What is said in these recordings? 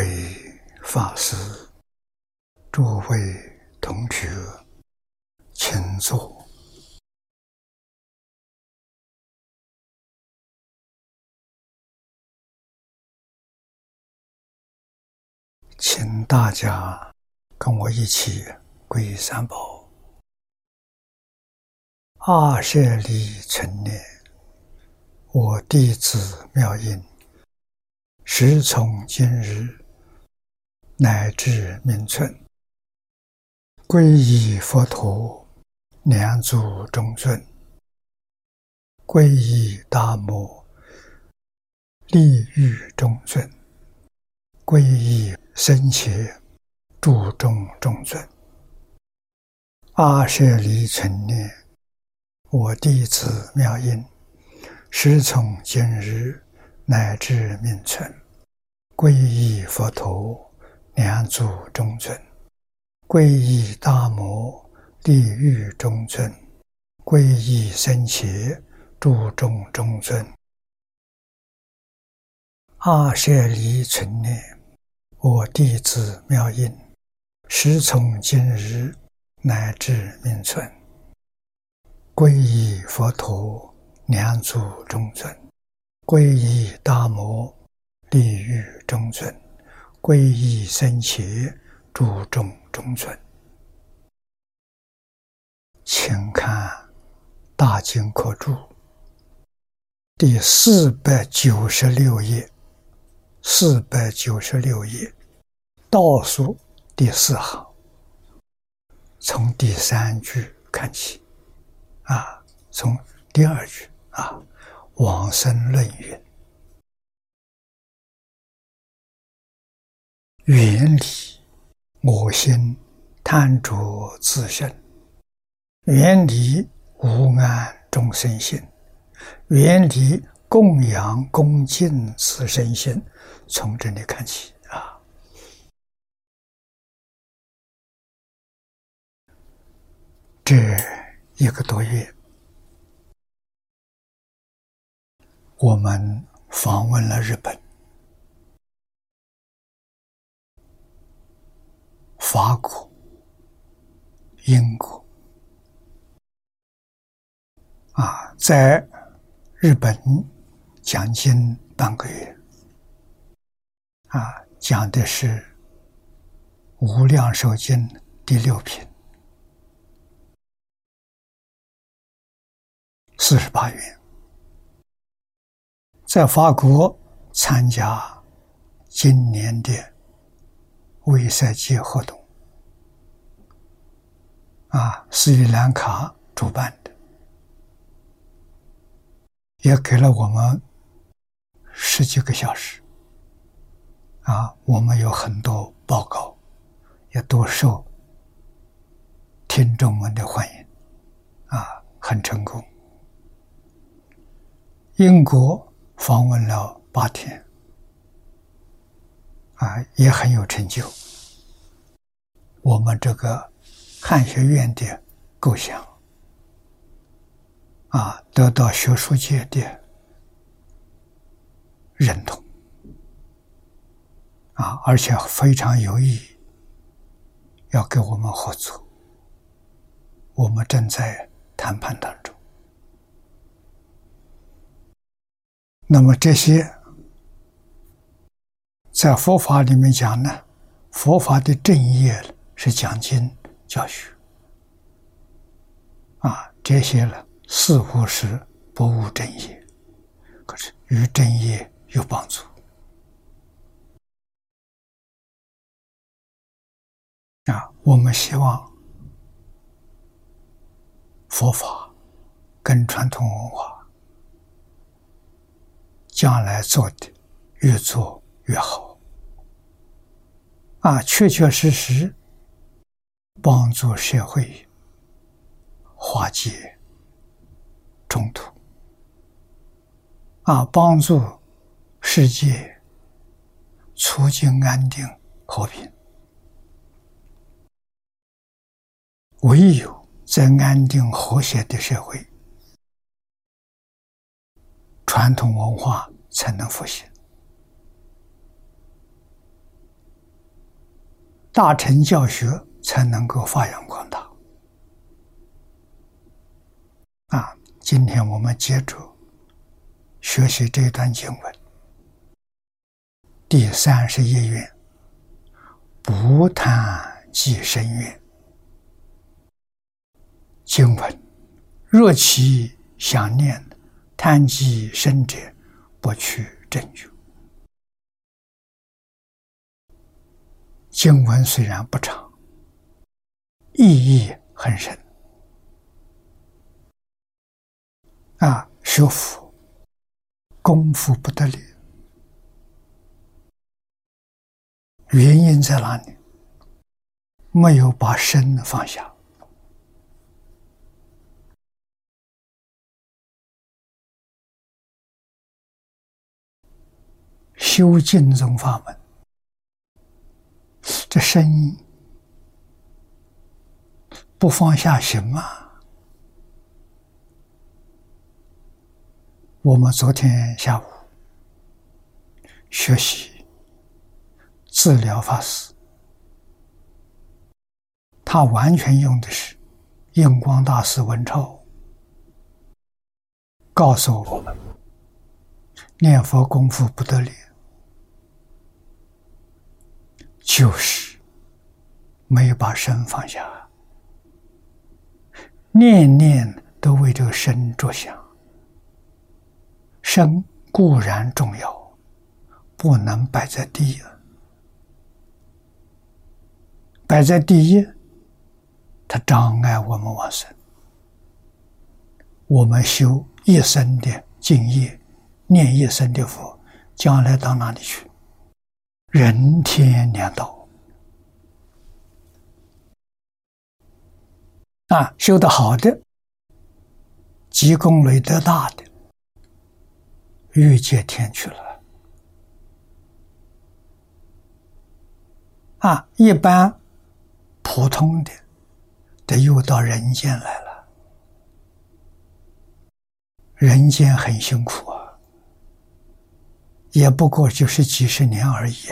为法师、诸位同学，请坐。请大家跟我一起皈三宝。阿舍利成念，我弟子妙音。时从今日乃至命存，皈依佛陀，两足中尊；皈依大摩，利欲中尊；皈依僧伽，注中中尊。阿舍离成念，我弟子妙音，师从今日乃至命存。皈依佛陀，两祖中尊；皈依大摩，地狱中尊；皈依僧伽，诸众中尊。阿舍离存念，我弟子妙音，时从今日乃至命存。皈依佛陀，两祖中尊；皈依大摩。地狱中尊，皈依僧伽，诸众中存。请看《大经科注》第四百九十六页，四百九十六页倒数第四行，从第三句看起，啊，从第二句啊，《往生论》云。远离我心贪着自身，远离无安众生心，远离供养恭敬自身心。从这里看起啊，这一个多月，我们访问了日本。法国、英国啊，在日本讲经半个月啊，讲的是《无量寿经》第六品，四十八元。在法国参加今年的维赛节活动。啊，斯里兰卡主办的，也给了我们十几个小时。啊，我们有很多报告，也多受听众们的欢迎，啊，很成功。英国访问了八天，啊，也很有成就。我们这个。汉学院的构想啊，得到学术界的认同啊，而且非常有意义，要跟我们合作。我们正在谈判当中。那么这些在佛法里面讲呢，佛法的正业是讲经。教学啊，这些呢似乎是不务正业，可是与正业有帮助啊。我们希望佛法跟传统文化将来做的越做越好啊，确确实实。帮助社会化解冲突，啊，帮助世界促进安定和平。唯有在安定和谐的社会，传统文化才能复兴。大乘教学才能够发扬光大。啊，今天我们接着学习这段经文，第三十一愿：不贪即生愿。经文：若其想念贪即生者，不取正觉。经文虽然不长，意义很深。啊，学佛功夫不得力，原因在哪里？没有把身放下。修净宗法门，这声音不放下行吗？我们昨天下午学习治疗法师，他完全用的是印光大师文钞告诉我们：念佛功夫不得了。就是没有把身放下，念念都为这个身着想。身固然重要，不能摆在第一。摆在第一，它障碍我们往生。我们修一生的敬业，念一生的佛，将来到哪里去？人天两道啊，修得好的，积功累德大的，欲界天去了。啊，一般普通的，得又到人间来了。人间很辛苦啊。也不过就是几十年而已，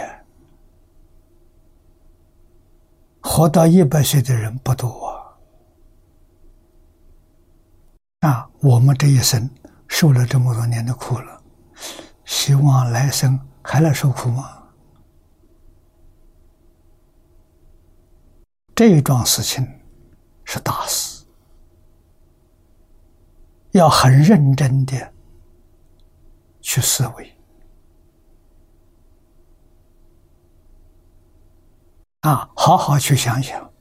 活到一百岁的人不多啊啊！我们这一生受了这么多年的苦了，希望来生还来受苦吗？这一桩事情是大事，要很认真的去思维。啊，好好去想想，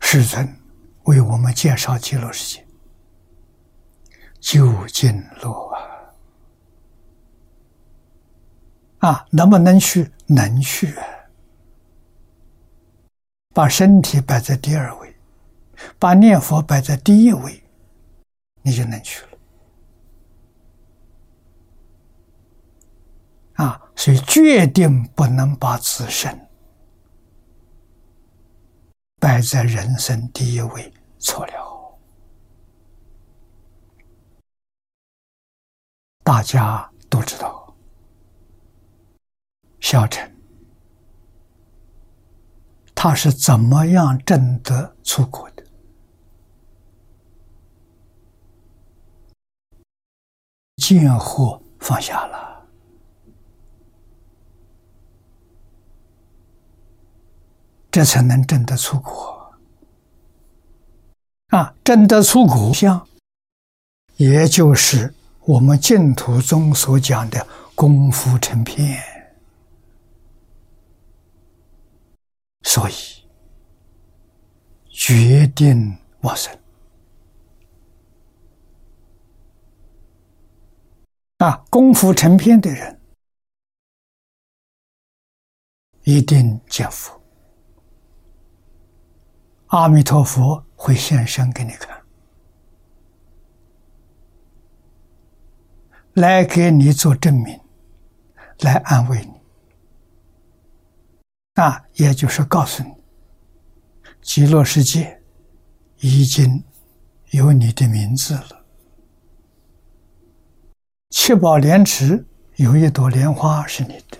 世尊为我们介绍极乐世界，究竟路啊！啊，能不能去？能去。把身体摆在第二位，把念佛摆在第一位，你就能去了。啊，所以决定不能把自身摆在人生第一位，错了。大家都知道，小陈他是怎么样挣得出国的？见货放下了。这才能证得出国啊！证得出国相，也就是我们净土中所讲的功夫成片，所以决定往生啊！功夫成片的人，一定见佛。阿弥陀佛会现身给你看，来给你做证明，来安慰你。那，也就是告诉你，极乐世界已经有你的名字了。七宝莲池有一朵莲花是你的，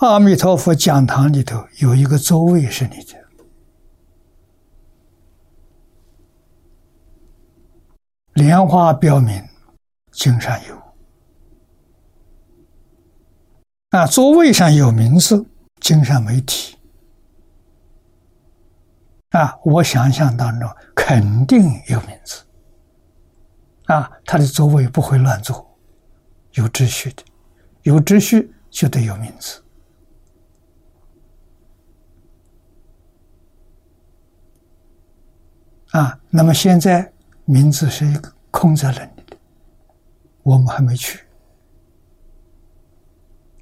阿弥陀佛讲堂里头有一个座位是你的，莲花标明经上有，啊，座位上有名字，经上没提，啊，我想象当中肯定有名字，啊，他的座位不会乱坐，有秩序的，有秩序就得有名字。啊，那么现在名字是一个空在那里的，我们还没去。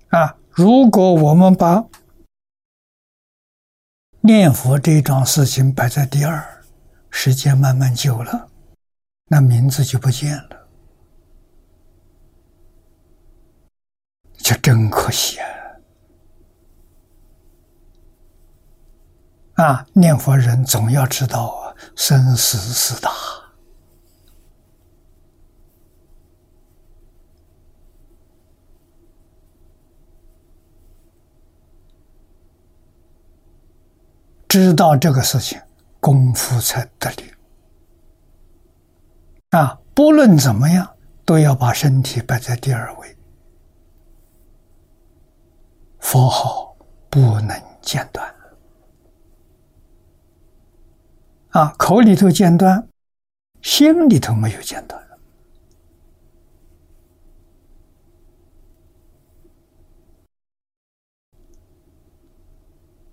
啊，如果我们把念佛这桩事情摆在第二，时间慢慢久了，那名字就不见了，这真可惜啊！啊，念佛人总要知道啊。生死四大知道这个事情，功夫才得力啊！不论怎么样，都要把身体摆在第二位。佛号不能间断。啊，口里头间断，心里头没有间断，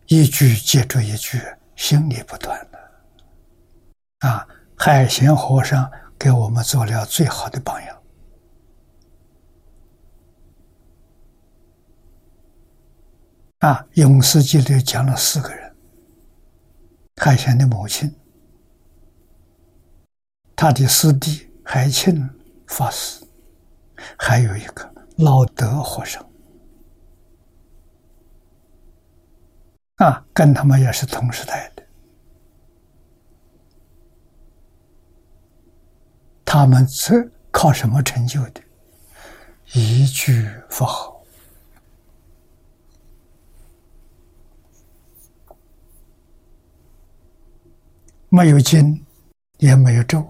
一句接着一句，心里不断的。啊，海贤和尚给我们做了最好的榜样。啊，《永世记》里讲了四个人，海贤的母亲。他的师弟海庆法师，还有一个老德和尚，啊，跟他们也是同时代的。他们是靠什么成就的？一句佛号，没有经，也没有咒。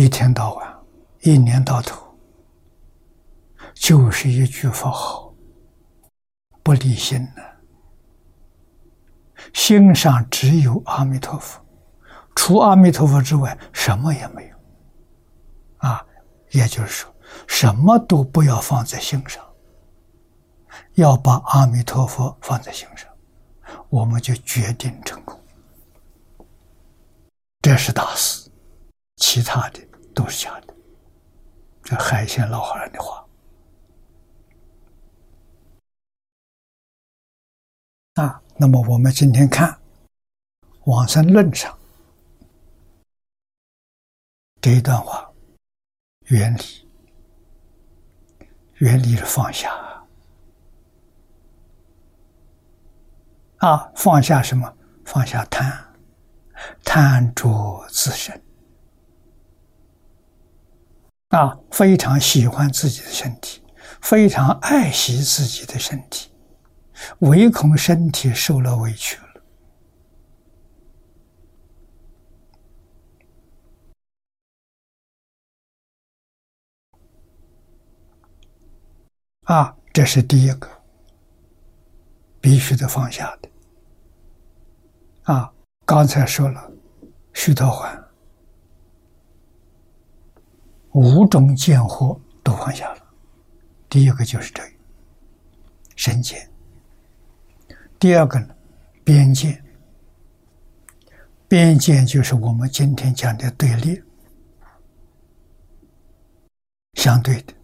一天到晚，一年到头，就是一句佛号，不离心呢。心上只有阿弥陀佛，除阿弥陀佛之外，什么也没有。啊，也就是说，什么都不要放在心上，要把阿弥陀佛放在心上，我们就决定成功。这是大事，其他的。都是假的，这海鲜老和尚的话啊。那么我们今天看往生论上这一段话，原理，原理是放下啊，放下什么？放下贪，贪着自身。啊，非常喜欢自己的身体，非常爱惜自己的身体，唯恐身体受了委屈了。啊，这是第一个必须得放下的。啊，刚才说了，须陀环。五种见惑都放下了，第一个就是这个身见；第二个呢，边界；边界就是我们今天讲的对立、相对的。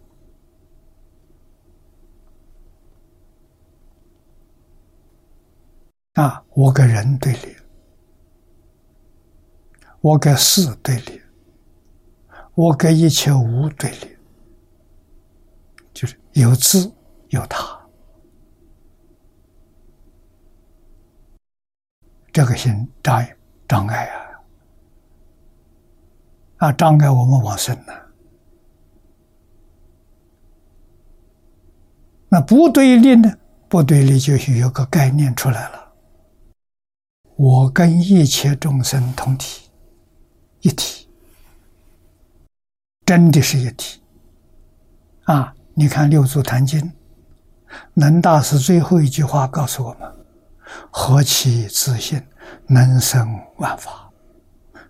啊，我跟人对立，我跟事对立。我跟一切无对立，就是有自有他，这个心障障碍啊，啊障碍我们往生呢。那不对立呢？不对立就是有个概念出来了。我跟一切众生同体，一体，真的是一体。啊，你看《六祖坛经》，能大师最后一句话告诉我们：“何其自信，能生万法。”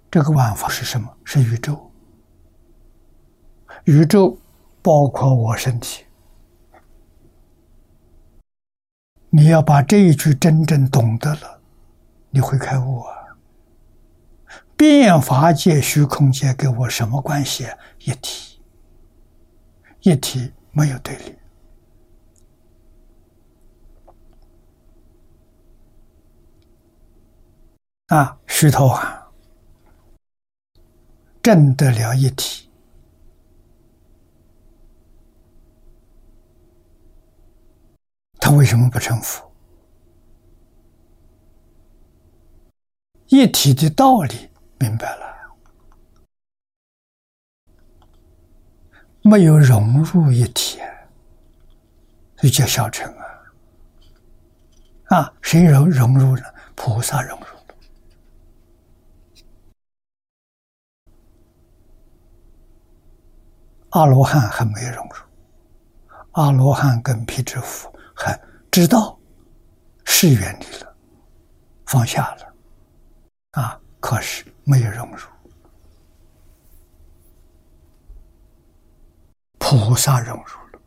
这个万法是什么？是宇宙。宇宙包括我身体。你要把这一句真正懂得了，你会开悟啊！变法界、虚空界跟我什么关系？一体，一体没有对立啊！虚头啊，证得了一体。他为什么不成佛？一体的道理明白了，没有融入一体，就叫小乘啊！啊，谁融融入了？菩萨融入了，阿罗汉还没融入，阿罗汉跟皮支佛。还知道是远离了，放下了，啊！可是没有融入，菩萨融入了。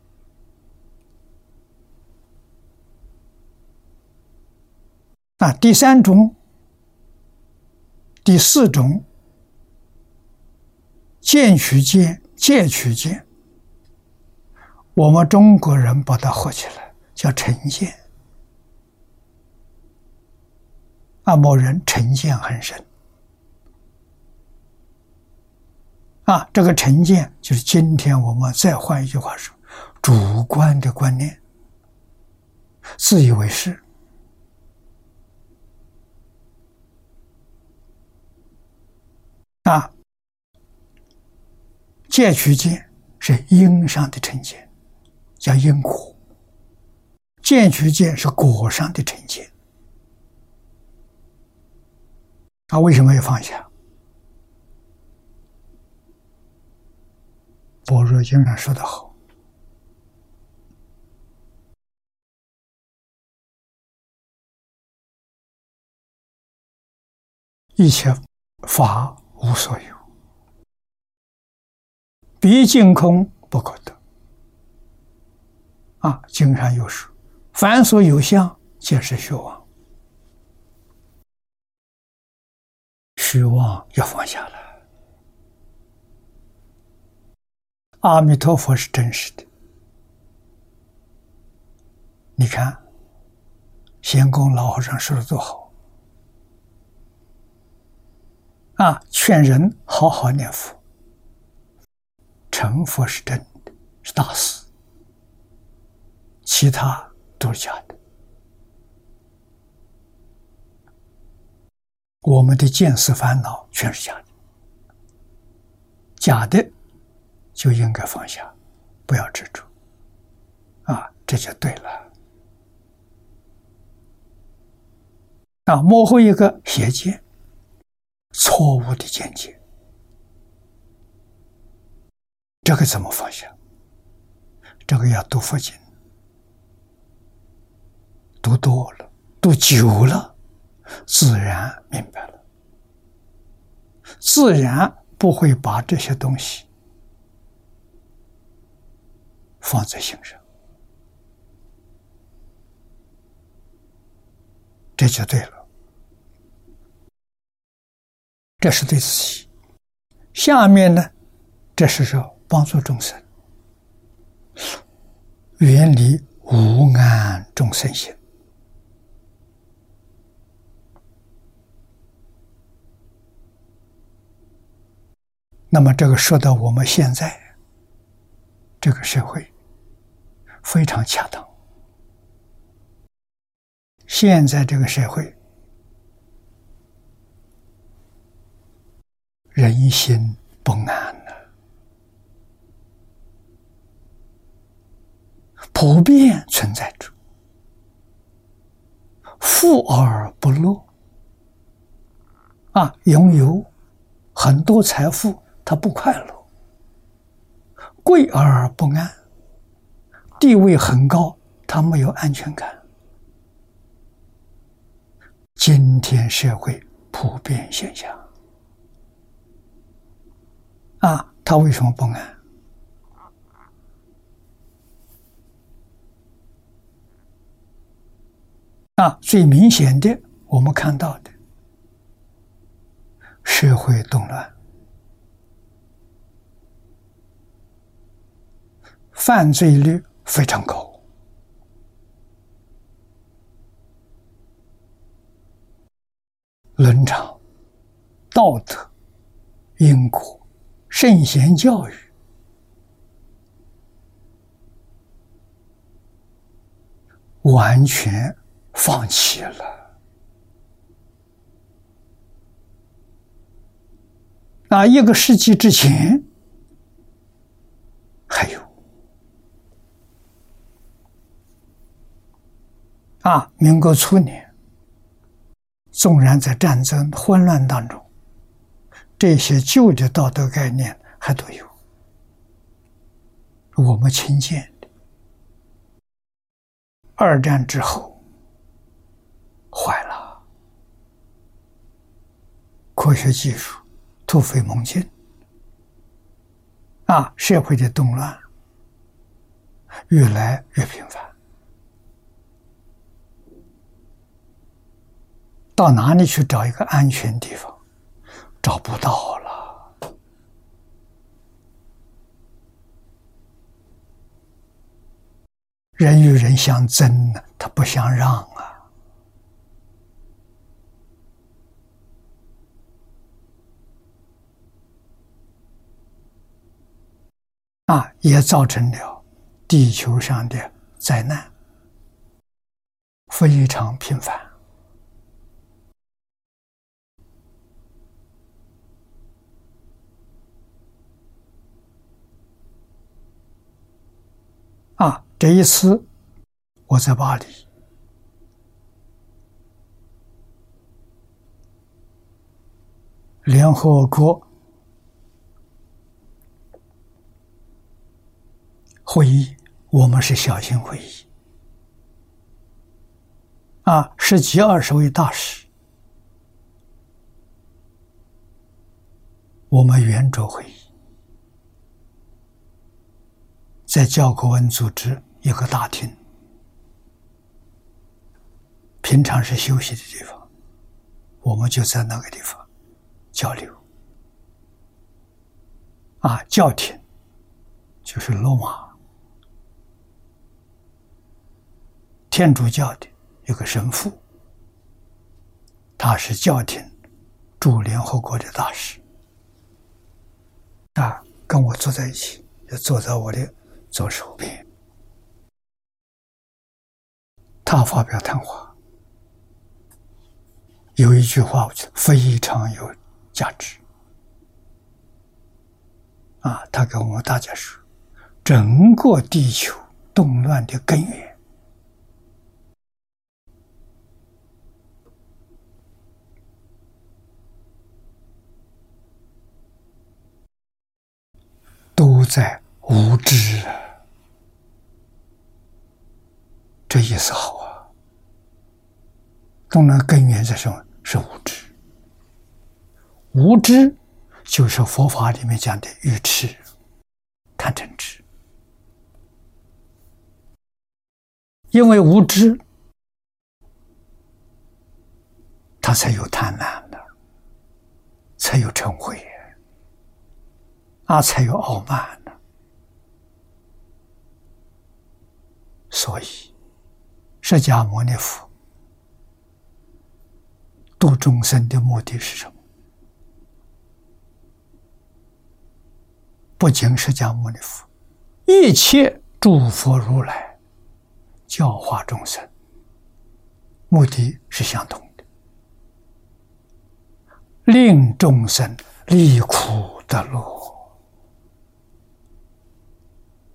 啊，第三种、第四种，见取见，见取见，我们中国人把它合起来。叫成见，啊，某人成见很深，啊，这个成见就是今天我们再换一句话说，主观的观念，自以为是，啊，戒取见是因上的成见，叫因果。见取见是果上的成见，他为什么要放下？般若经上说的好：“一切法无所有，毕竟空不可得。”啊，经上有说。凡所有相，皆是虚妄。虚妄要放下了。阿弥陀佛是真实的。你看，仙公老和尚说的多好啊！劝人好好念佛，成佛是真的，是大事。其他。都是假的，我们的见识烦恼全是假的，假的就应该放下，不要执着，啊，这就对了。啊，模糊一个邪见，错误的见解，这个怎么放下？这个要读佛经。读多了，读久了，自然明白了，自然不会把这些东西放在心上，这就对了。这是对自己。下面呢，这是说帮助众生远离无安众生心。那么，这个说到我们现在这个社会非常恰当。现在这个社会人心不安了，普遍存在着。富而不乐，啊，拥有很多财富，他不快乐；贵而不安，地位很高，他没有安全感。今天社会普遍现象，啊，他为什么不安？啊，最明显的，我们看到的，社会动乱，犯罪率非常高，伦常、道德、因果、圣贤教育，完全。放弃了啊！一个世纪之前还有啊，民国初年，纵然在战争混乱当中，这些旧的道德概念还都有，我们亲见的。二战之后。坏了！科学技术突飞猛进，啊，社会的动乱越来越频繁，到哪里去找一个安全地方？找不到了，人与人相争呢，他不相让啊。啊，也造成了地球上的灾难非常频繁。啊，这一次我在巴黎，联合国。会议，我们是小型会议，啊，十几二十位大使，我们圆桌会议，在教科文组织有个大厅，平常是休息的地方，我们就在那个地方交流，啊，教廷就是罗马。天主教的一个神父，他是教廷驻联合国的大使，啊，跟我坐在一起，就坐在我的左手边。他发表谈话，有一句话，我觉得非常有价值。啊，他跟我们大家说，整个地球动乱的根源。都在无知啊，这意思好啊。动能根源在什么？是无知。无知就是佛法里面讲的愚痴、贪嗔痴。因为无知，他才有贪婪的，才有嗔恚。啊才有傲慢呢。所以，释迦牟尼佛度众生的目的是什么？不仅释迦牟尼佛，一切诸佛如来教化众生，目的是相同的，令众生离苦得乐。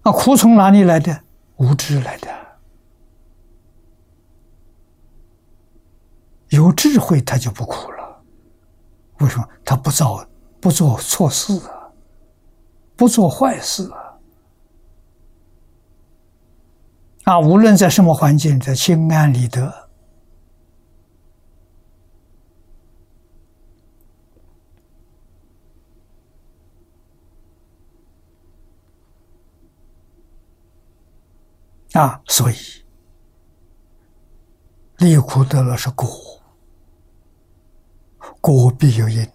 那苦从哪里来的？无知来的。有智慧，他就不苦了。为什么？他不造、不做错事啊，不做坏事啊。啊，无论在什么环境，在心安理得。啊，所以离苦得乐是果，果必有因。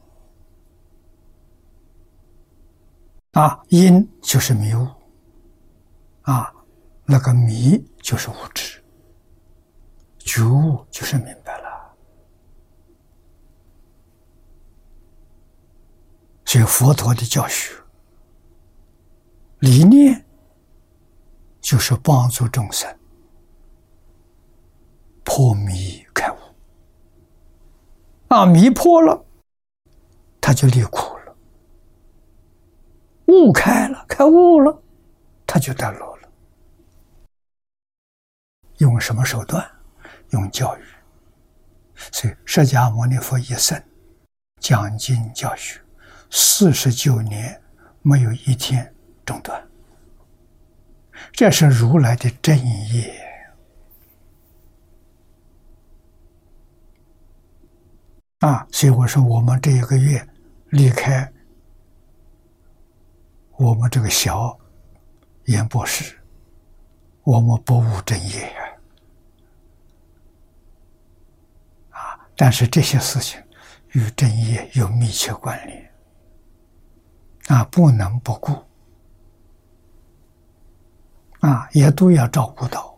啊，因就是迷雾。啊，那个迷就是无知，觉悟就是明白了。所以佛陀的教学理念。就是帮助众生破迷开悟啊！迷破了，他就离苦了；悟开了，开悟了，他就得乐了。用什么手段？用教育。所以，释迦牟尼佛一生讲经教学四十九年，没有一天中断。这是如来的正业啊！所以我说，我们这一个月离开我们这个小演播室，我们不务正业啊！但是这些事情与正业有密切关联啊，不能不顾。啊，也都要照顾到。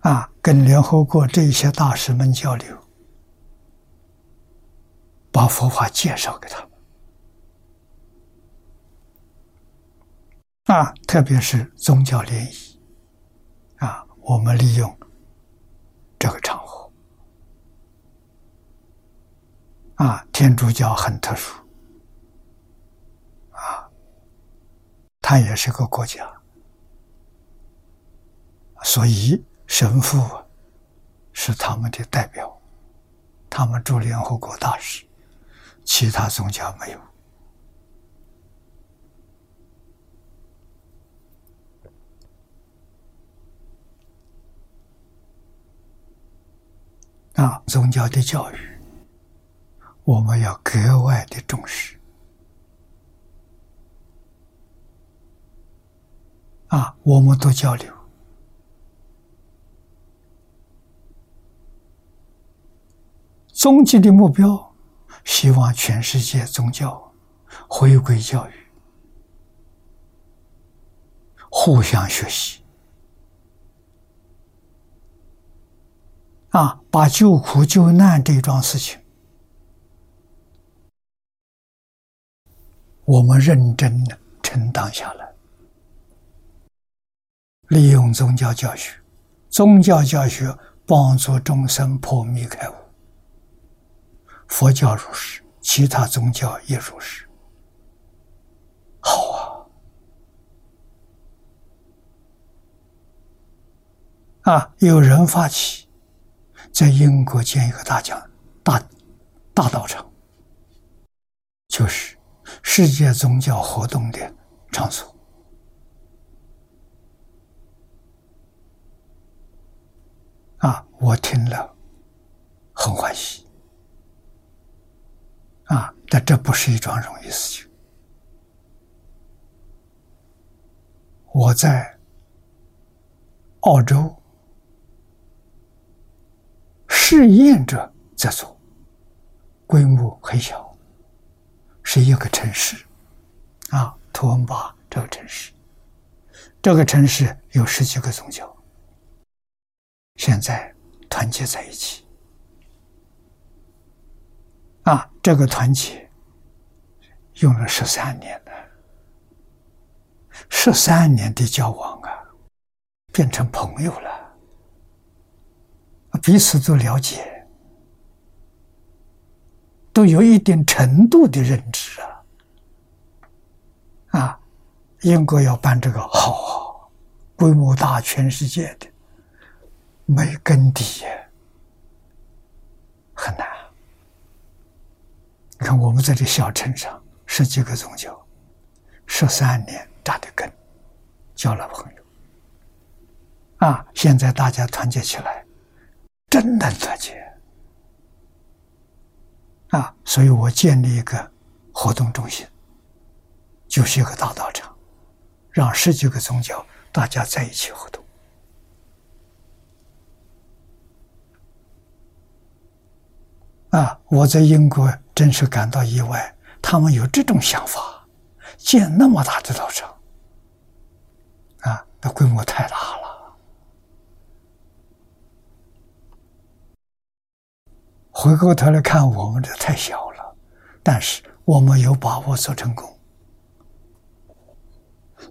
啊，跟联合国这些大师们交流，把佛法介绍给他们。啊，特别是宗教联谊，啊，我们利用这个场合。啊，天主教很特殊。他也是个国家，所以神父是他们的代表，他们驻联合国大使，其他宗教没有。啊，宗教的教育，我们要格外的重视。啊，我们都交流，终极的目标，希望全世界宗教回归教育，互相学习，啊，把救苦救难这桩事情，我们认真的承担下来。利用宗教教学，宗教教学帮助众生破迷开悟。佛教如是，其他宗教也如是。好啊！啊，有人发起在英国建一个大讲大大道场，就是世界宗教活动的场所。啊，我听了很欢喜啊，但这不是一桩容易事情。我在澳洲试验着在做，规模很小，是一个城市啊，图恩巴这个城市，这个城市有十几个宗教。现在团结在一起啊！这个团结用了十三年了，十三年的交往啊，变成朋友了，彼此都了解，都有一定程度的认知啊！啊，英国要办这个好，规模大，全世界的没根底，很难。你看我们在这小城上十几个宗教，十三年扎的根，交了朋友。啊，现在大家团结起来，真能团结。啊，所以我建立一个活动中心，就是一个大道场。让十几个宗教大家在一起活动啊！我在英国真是感到意外，他们有这种想法，建那么大的道场啊，那规模太大了。回过头来看，我们这太小了，但是我们有把握做成功。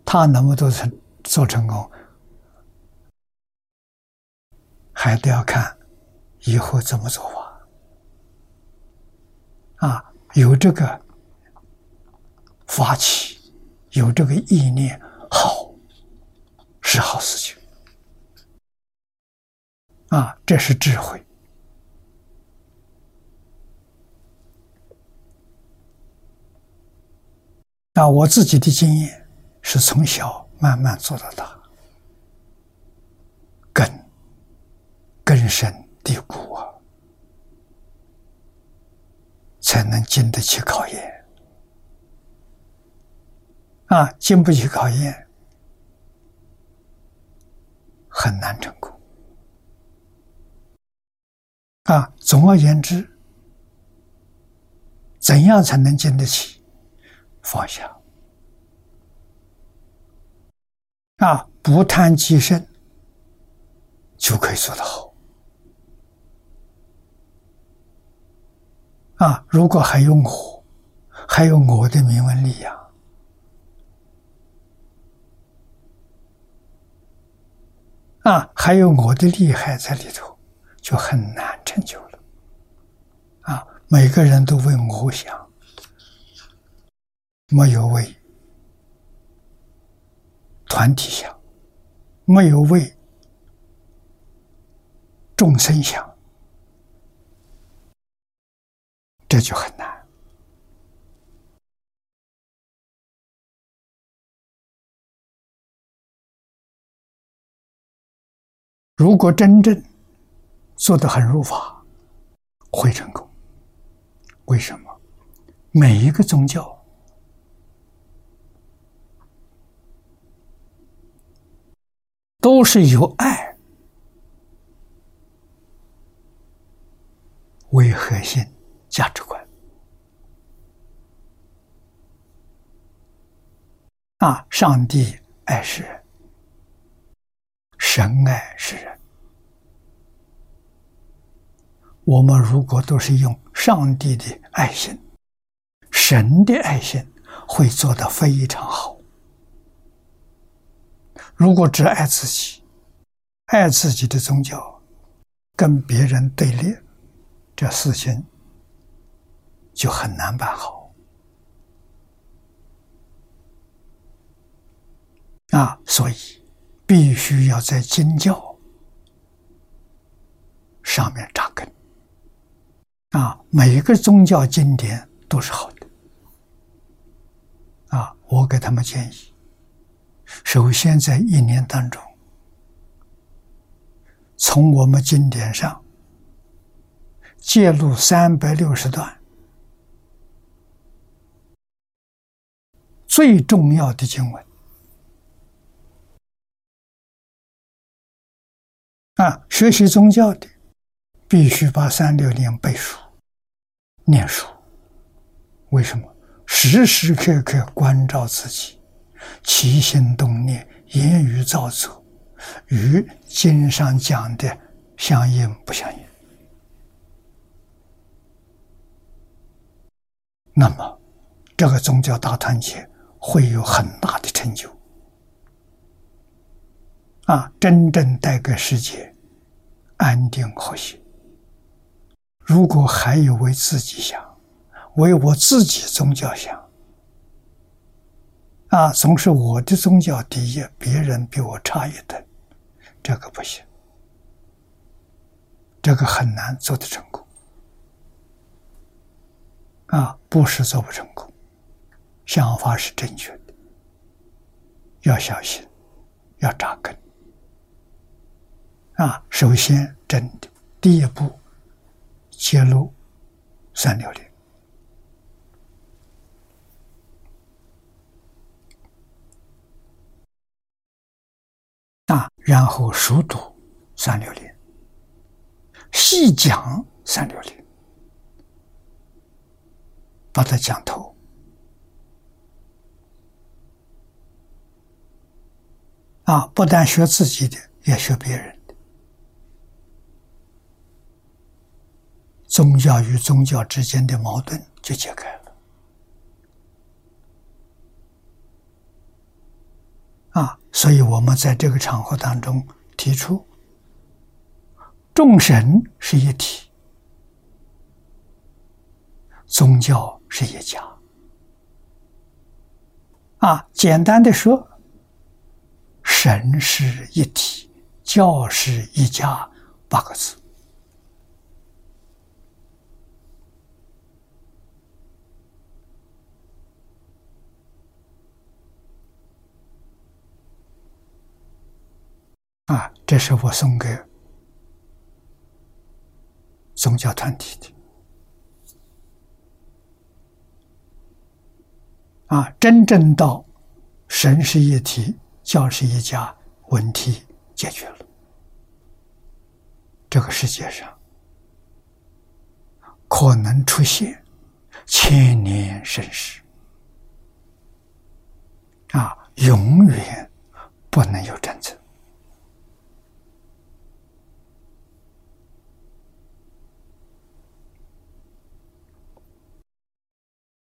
他能不能成做成功，还得要看以后怎么做法。啊，有这个发起，有这个意念，好，是好事情。啊，这是智慧。那，我自己的经验。是从小慢慢做到大，根根深蒂固啊，才能经得起考验啊！经不起考验，很难成功啊！总而言之，怎样才能经得起放下？啊，不贪己身，就可以做得好。啊，如果还有我，还有我的名闻利养，啊，还有我的厉害在里头，就很难成就了。啊，每个人都为我想，没有为。团体想，没有为众生想，这就很难。如果真正做得很入法，会成功。为什么？每一个宗教。都是由爱为核心价值观啊！上帝爱世人，神爱世人。我们如果都是用上帝的爱心、神的爱心，会做得非常好。如果只爱自己，爱自己的宗教，跟别人对立，这事情就很难办好。啊，所以必须要在经教上面扎根。啊，每一个宗教经典都是好的。啊，我给他们建议。首先，在一年当中，从我们经典上揭录三百六十段最重要的经文啊，学习宗教的必须把三六零背熟、念熟。为什么？时时刻刻关照自己。起心动念、言语造作，与经上讲的相应不相应？那么，这个宗教大团结会有很大的成就啊！真正带给世界安定和谐。如果还有为自己想，为我自己宗教想，啊，总是我的宗教第一，别人比我差一等，这个不行，这个很难做得成功。啊，不是做不成功，想法是正确的，要小心，要扎根。啊，首先真的第一步，揭露三六零。啊，然后熟读三六零，细讲三六零，把它讲透。啊，不但学自己的，也学别人的。宗教与宗教之间的矛盾就解开了。啊，所以我们在这个场合当中提出，众神是一体，宗教是一家。啊，简单的说，神是一体，教是一家，八个字。啊，这是我送给宗教团体的。啊，真正到神是一体，教师一家，问题解决了。这个世界上可能出现千年盛世，啊，永远不能有战争。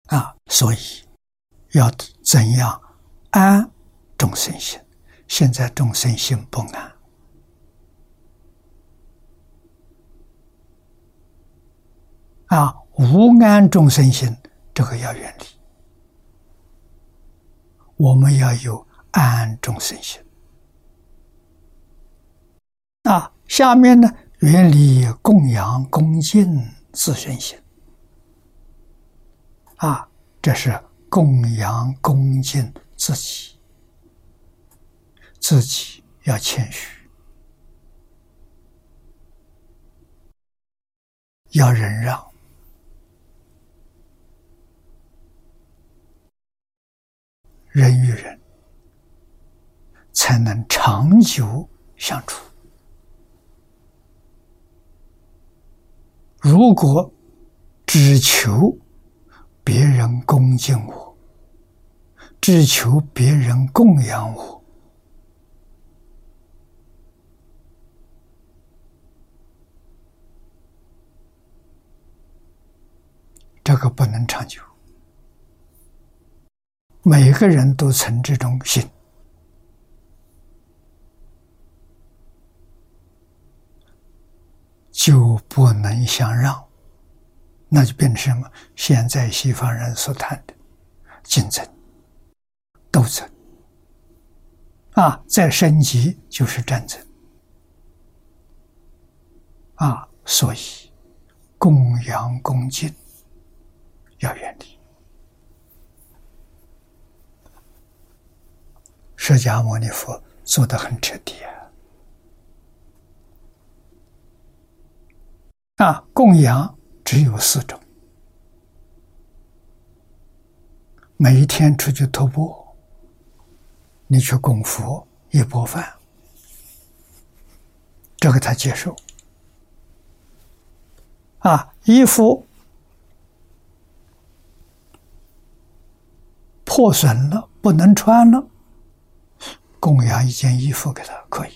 啊，所以要怎样安众生心？现在众生心不安，啊，无安众生心，这个要远离。我们要有安众生心。啊，下面呢，远离供养恭敬自身心。啊，这是供养恭敬自己，自己要谦虚，要忍让，人与人才能长久相处。如果只求，别人恭敬我，只求别人供养我，这个不能长久。每个人都存这种心，就不能相让。那就变成什么？现在西方人所谈的竞争、斗争啊，再升级就是战争啊！所以供养恭敬要远离。释迦牟尼佛做的很彻底啊！啊，供养。只有四种：每一天出去徒步，你去供佛一钵饭，这个他接受。啊，衣服破损了，不能穿了，供养一件衣服给他可以。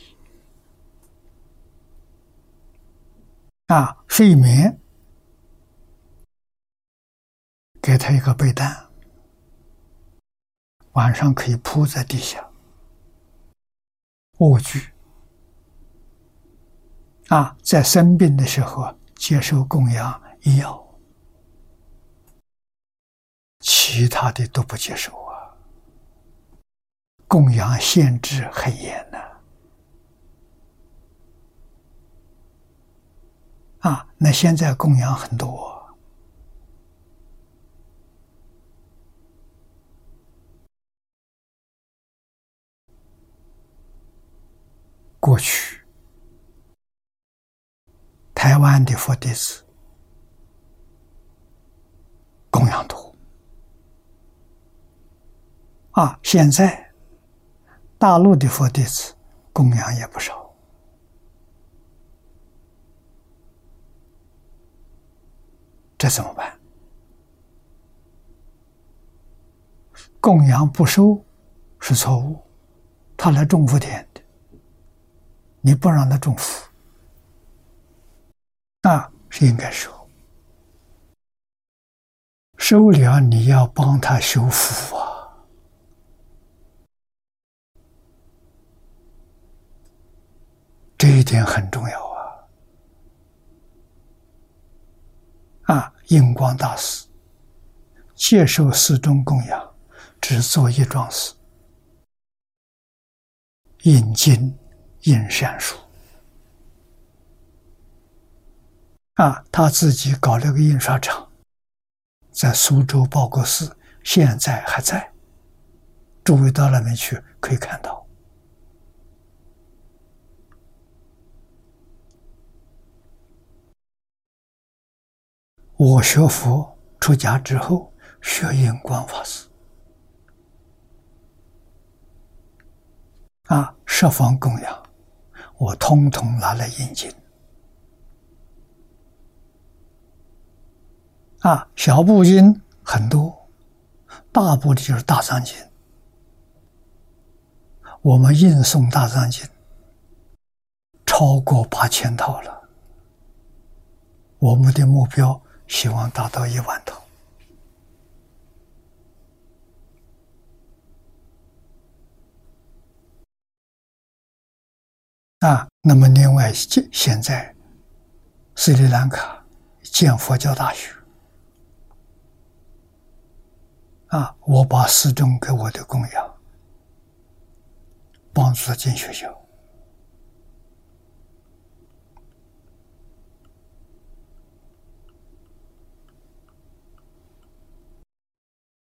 啊，睡眠。给他一个被单，晚上可以铺在地下，卧具。啊，在生病的时候接受供养医药，其他的都不接受啊。供养限制很严的啊。那现在供养很多，过去台湾的佛弟子供养多啊，现在。大陆的佛弟子供养也不少，这怎么办？供养不收是错误，他来种福田的，你不让他种福，那是应该收，收了你要帮他修福啊。这一点很重要啊！啊，印光大师接受寺中供养，只做一桩事：印经、印善书。啊，他自己搞了个印刷厂，在苏州报国寺，现在还在。诸位到那边去可以看到。我学佛出家之后，学印光法师啊，十方供养，我通通拿来印经啊，小部经很多，大部的就是大藏经。我们印诵大藏经超过八千套了，我们的目标。希望达到一万套啊！那么，另外现现在斯里兰卡建佛教大学啊，我把寺中给我的供养帮助他建学校。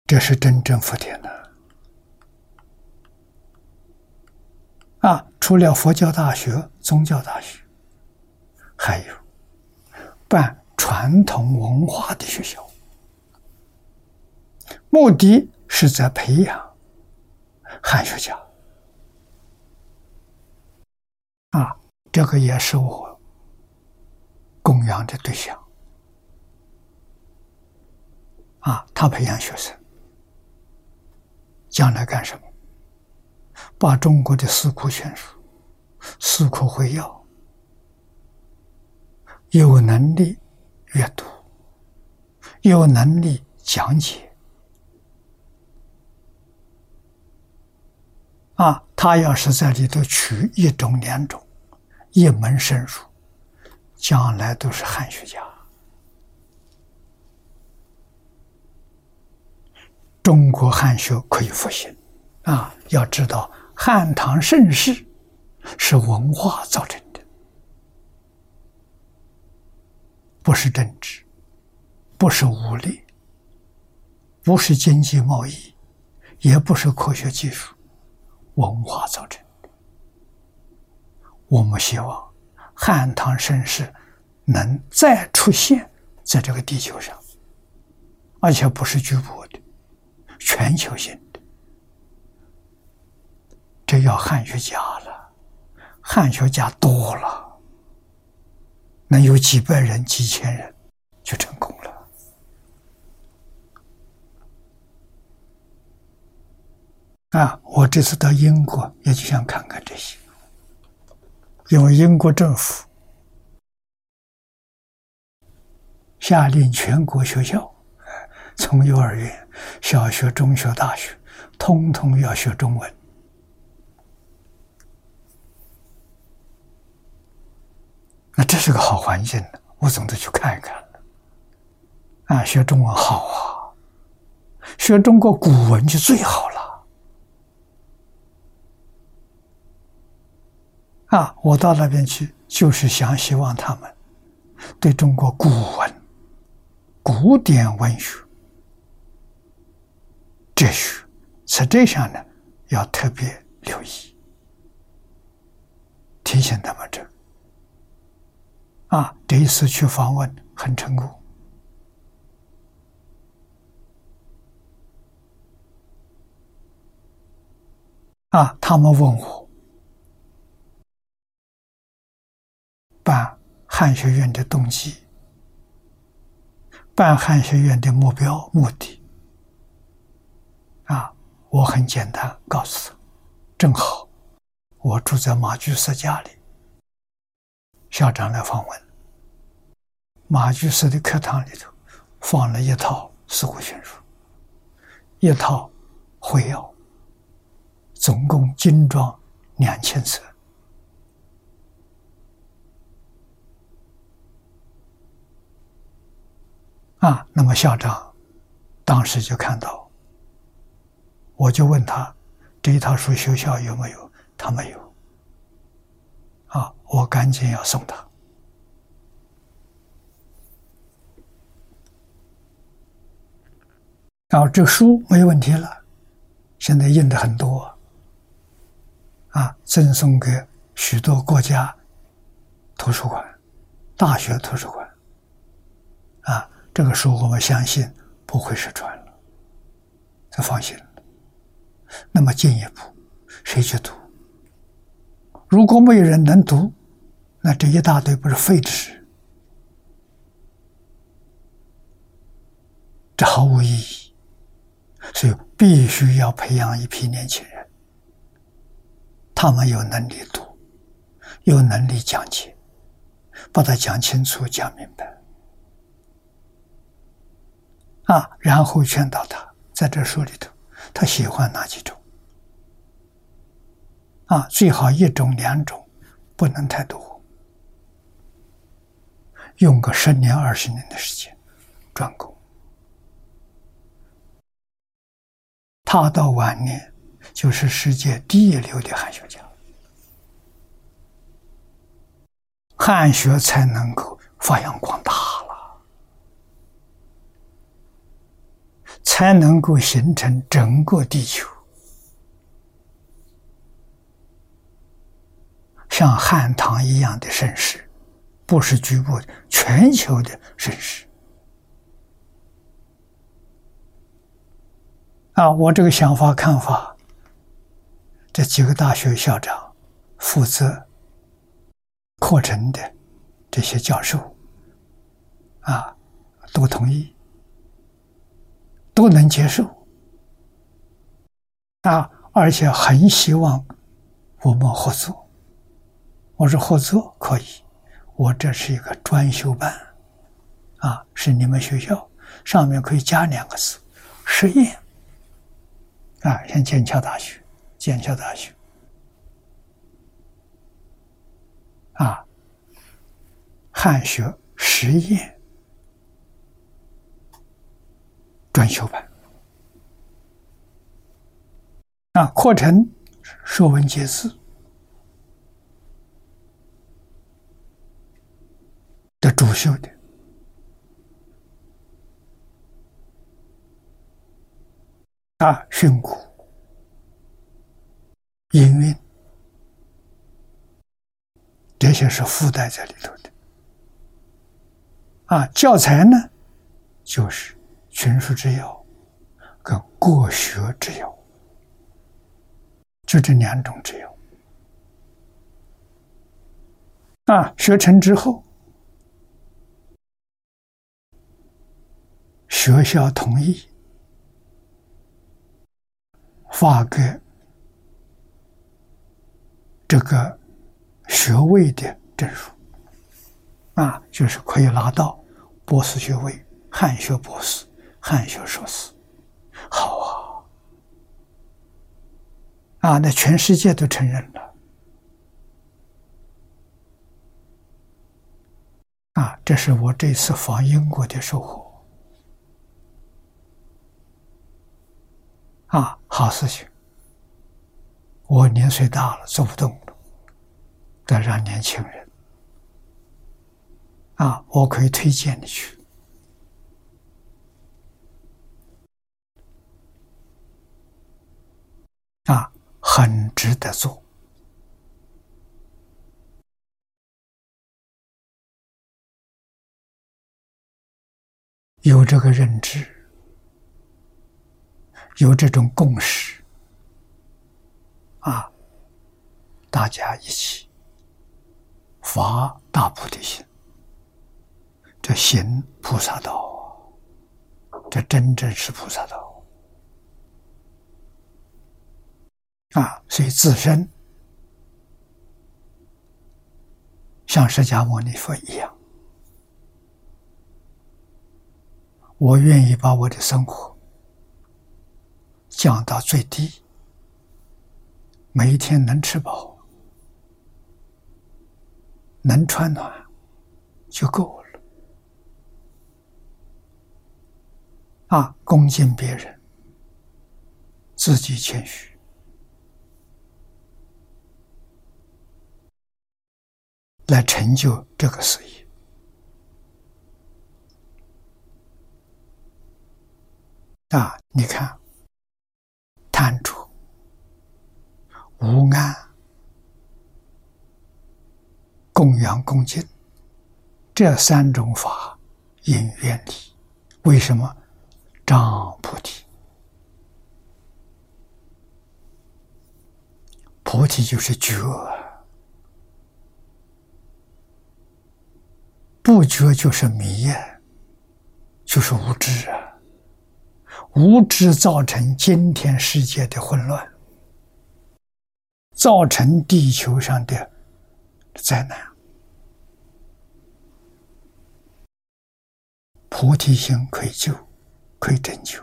这是真正福田的啊！除了佛教大学、宗教大学，还有办传统文化的学校，目的是在培养汉学家啊！这个也是我供养的对象啊！他培养学生。将来干什么？把中国的四库全书、四库会要，有能力阅读，有能力讲解。啊，他要是在里头取一种、两种，一门深入，将来都是汉学家。中国汉学可以复兴，啊，要知道汉唐盛世是文化造成的，不是政治，不是武力，不是经济贸易，也不是科学技术，文化造成的。我们希望汉唐盛世能再出现在这个地球上，而且不是局部的。全球性的，这要汉学家了，汉学家多了，能有几百人、几千人就成功了。啊，我这次到英国也就想看看这些，因为英国政府下令全国学校。从幼儿园、小学、中学、大学，通通要学中文。那这是个好环境呢，我总得去看一看。啊，学中文好啊，学中国古文就最好了。啊，我到那边去，就是想希望他们对中国古文、古典文学、哲学，实际上呢，要特别留意，提醒他们这。啊，这一次去访问很成功。啊，他们问我办汉学院的动机，办汉学院的目标目的。我很简单告诉他，正好我住在马居士家里。校长来访问，马居士的课堂里头放了一套《四库全书》，一套会要，总共精装两千册。啊，那么校长当时就看到，我就问他这一套书学校有没有？他没有。啊！我赶紧要送他。然后这书没问题了，现在印的很多，啊，赠送给许多国家图书馆、大学图书馆。啊，这个书我们相信不会失传了，这放心。那么进一步，谁去读？如果没有人能读，那这一大堆不是废纸，这毫无意义。所以必须要培养一批年轻人，他们有能力读，有能力讲解，把它讲清楚、讲明白，啊，然后劝导他，在这书里头，他喜欢哪几种。啊，最好一种两种，不能太多，用个十年二十年的时间，专攻。他到晚年就是世界第一流的汉学家，汉学才能够发扬光大了，才能够形成整个地球。像汉唐一样的盛世，不是局部的，全球的盛世。啊，我这个想法看法，这几个大学校长负责课程的这些教授，啊，都同意，都能接受，啊，而且很希望我们合作。我说合作可以，我这是一个专修班，啊，是你们学校上面可以加两个字，实验，啊，像剑桥大学，剑桥大学，啊，汉学实验。专修班，啊，课程《说文解字》。的主修的啊，训诂、音韵，这些是附带在里头的。啊，教材呢，就是群书之要跟国学之要，就这两种之要。啊，学成之后。学校同意发给这个学位的证书，啊，就是可以拿到博士学位、汉学博士、汉学硕士，好啊！啊，那全世界都承认了，啊，这是我这次访英国的收获。啊，好事情！我年岁大了，做不动了，得让年轻人啊，我可以推荐你去啊，很值得做。有这个认知，有这种共识，啊，大家一起发大菩提心，这行菩萨道，这真正是菩萨道啊！所以自身像释迦牟尼佛一样。我愿意把我的生活降到最低，每一天能吃饱、能穿暖就够了。啊，恭敬别人，自己谦虚，来成就这个事业。啊！你看，贪著、无安、供养、恭敬这三种法因缘理，为什么障菩提？菩提就是觉，不觉就是迷呀，就是无知啊。无知造成今天世界的混乱，造成地球上的灾难。菩提心可以救，可以拯救；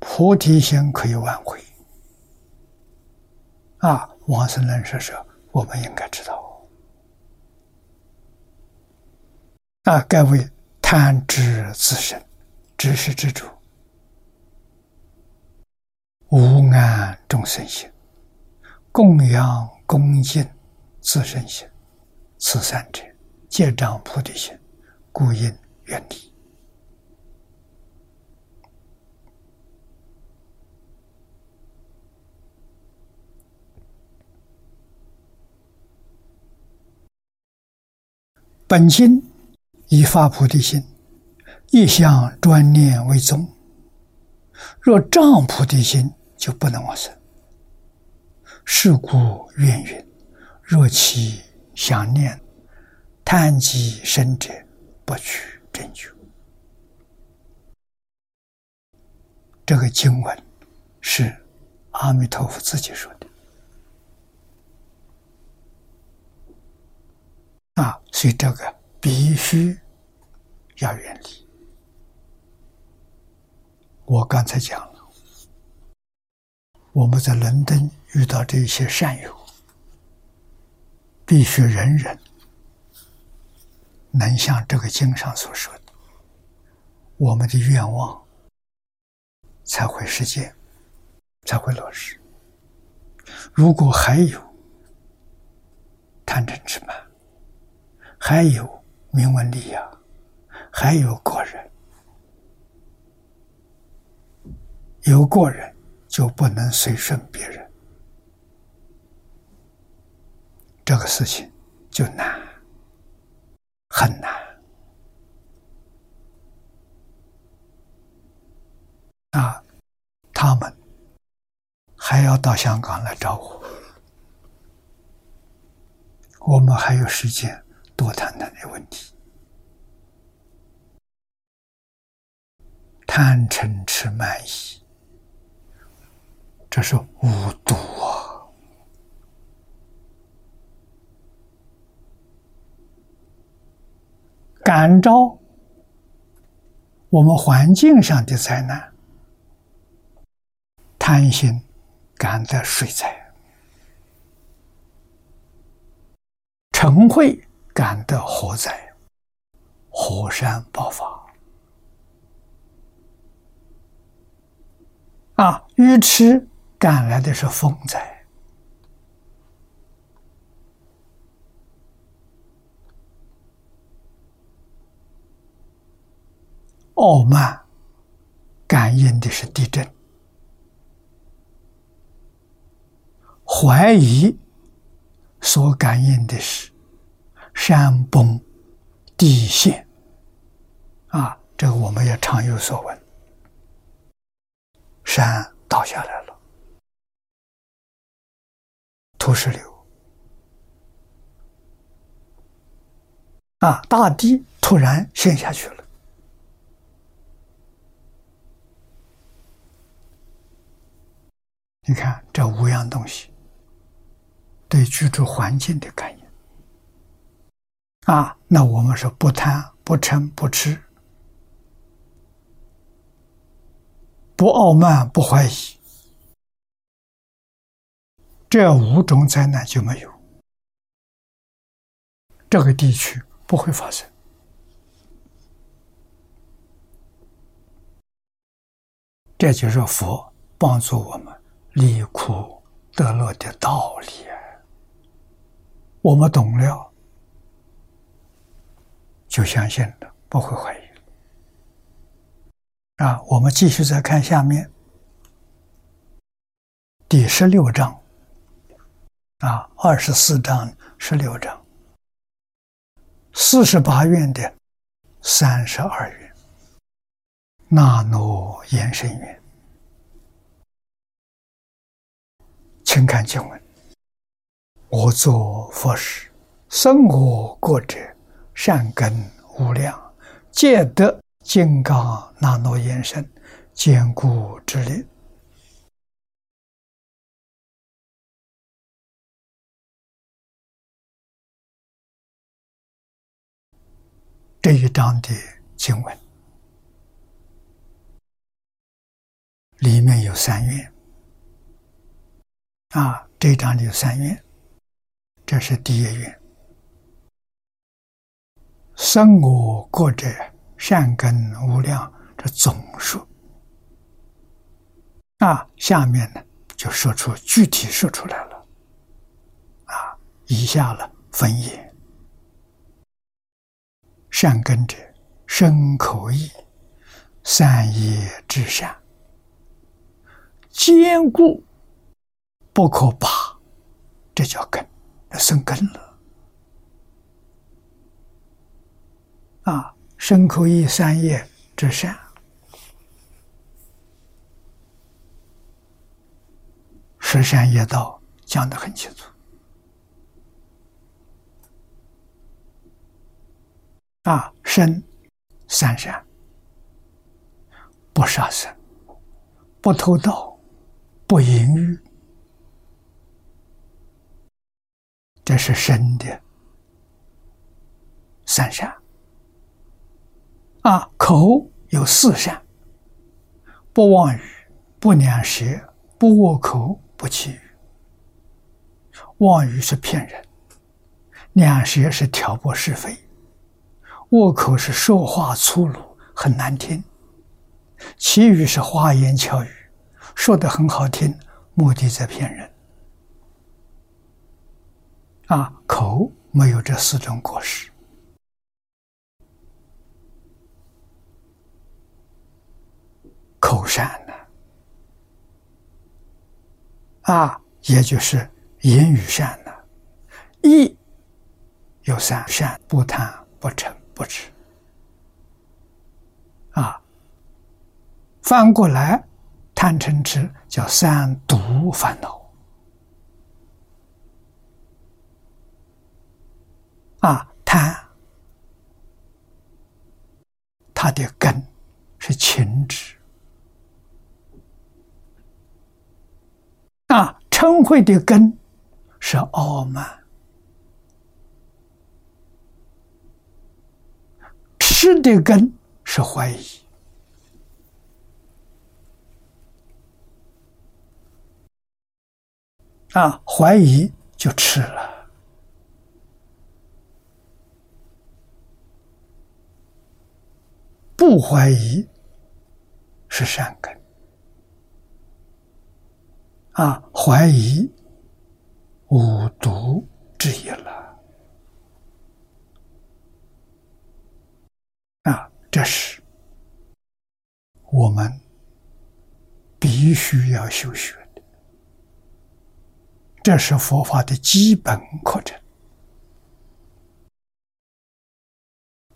菩提心可以挽回。啊，王生人说说，我们应该知道。啊，该为贪知自身。知识之主，无安众生心，供养恭敬自身心，此三者皆障菩提心，故应远离。本心以发菩提心。一向专念为宗，若障菩提心，就不能往生。是故愿云：若其想念贪及生者，不取真觉。这个经文是阿弥陀佛自己说的啊，所以这个必须要远离。我刚才讲了，我们在伦敦遇到这些善友，必须人人能像这个经上所说的，我们的愿望才会实现，才会落实。如果还有贪嗔痴慢，还有名闻利养，还有个人。有过人，就不能随顺别人，这个事情就难，很难。啊，他们还要到香港来找我，我们还有时间多谈谈这问题。贪嗔痴慢疑。这是五毒啊！感召我们环境上的灾难，贪心感得水灾，嗔恚感得火灾，火山爆发啊愚痴赶来的是风灾。傲慢感应的是地震怀疑所感应的是山崩地陷。啊这个我们也常有所闻。山倒下来了，土石流，啊，大地突然陷下去了。你看这五样东西对居住环境的感应，啊，那我们说不贪不嗔不痴。不傲慢，不怀疑，这五种灾难就没有，这个地区不会发生。这就是佛帮助我们离苦得乐的道理。我们懂了，就相信了，不会怀疑。啊，我们继续再看下面第十六章，啊，二十四章、十六章，四十八愿的三十二愿，那诺延伸愿，请看经文：我作佛时，生我过者，善根无量，皆得。金刚那诺延伸，坚固之力。这一章的经文里面有三愿啊，这一章里有三愿，这是第一愿，生我过者。善根无量，这总数啊，下面呢就说出具体说出来了啊，以下了分也。善根者，身口意善业之善，坚固不可拔，这叫根，生根了啊。身口意三业之善，十善业道讲得很清楚。啊，身三善：不杀生、不偷盗、不淫欲，这是身的三善。啊，口有四善：不妄语，不两舌，不恶口，不绮语。妄语是骗人，两舌是挑拨是非，恶口是说话粗鲁很难听，绮语是花言巧语，说的很好听，目的在骗人。啊，口没有这四种过失。口善呢？啊，也就是言语善呢。意有三善：不贪、不嗔、不痴。啊，翻过来，贪嗔痴叫三毒烦恼。啊，贪，它的根是情执。啊，嗔恚的根是傲慢，痴的根是怀疑。啊，怀疑就吃了，不怀疑是善根。啊，怀疑五毒之一了。啊，这是我们必须要修学的，这是佛法的基本课程。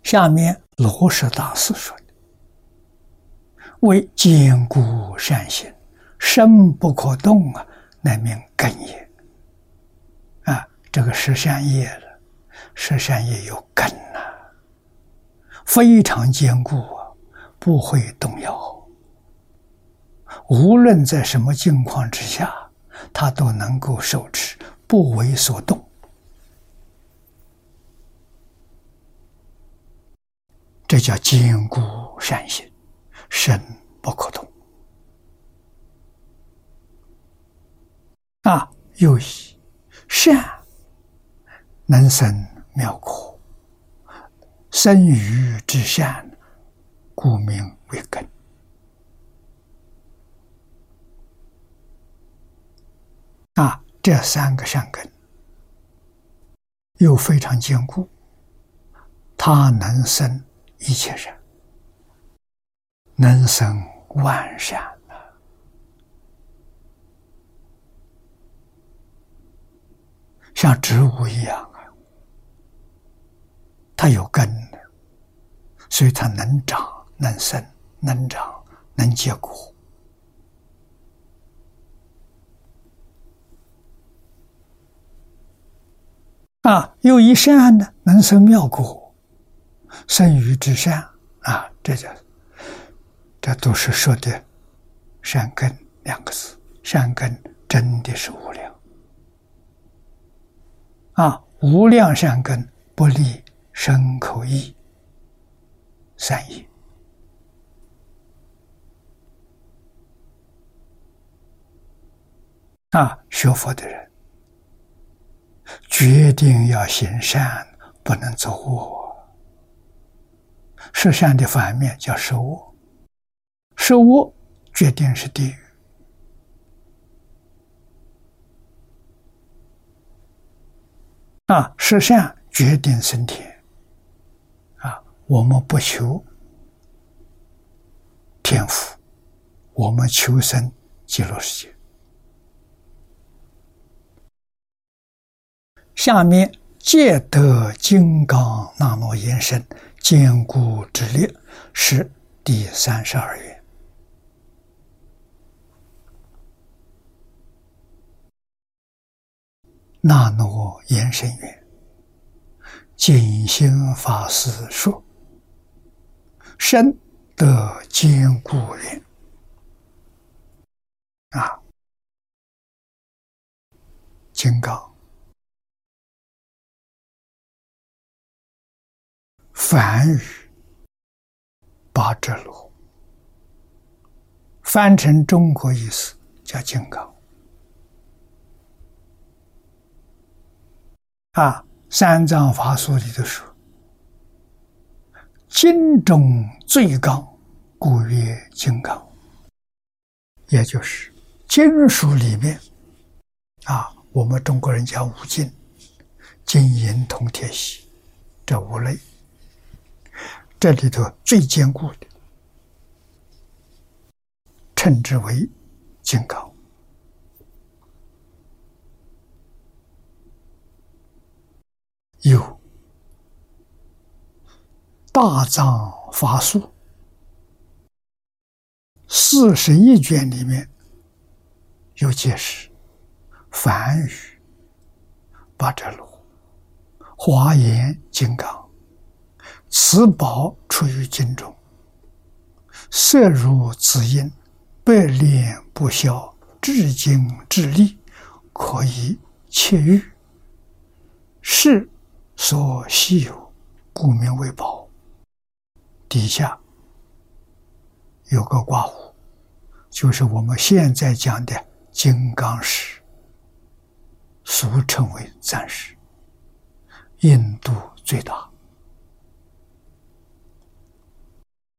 下面罗什大师说的：“为坚固善行，身不可动啊，乃名根也。”啊，这个十善业了，十善业有根呐，非常坚固啊，不会动摇。无论在什么境况之下，他都能够受持，不为所动。这叫坚固善行，身不可动。啊，又以善能生妙果，生于之善，故名为根。啊，这三个善根又非常坚固，它能生。一切人能生万善啊，像植物一样啊，它有根的，所以它能长、能生、能长、能结果啊。有一善呢，能生妙果。生于至善啊，这叫这都是说的善根两个字。善根真的是无量啊，无量善根不离身口意三业啊。学佛的人决定要行善，不能做恶。十善的反面叫受恶，受恶决定是地狱啊！十善决定升天啊！我们不求天福，我们求生极乐世界。下面借得金刚那罗延伸。坚固之力是第三十二愿。那诺延伸愿，静心法师说：“身得坚固愿啊，金刚。”梵语八折罗，翻成中国意思叫金刚。啊，三藏法书里头说：“金中最刚，故曰金刚。”也就是金属里面，啊，我们中国人讲五金，金银铜铁锡这五类。这里头最坚固的，称之为金刚。有大藏法术四十一卷里面有解释，梵语八折罗华严金刚。此宝出于经中，色如紫印，百炼不销，至精至利，可以窃玉。是所稀有，故名为宝。底下有个挂弧，就是我们现在讲的金刚石，俗称为钻石，印度最大。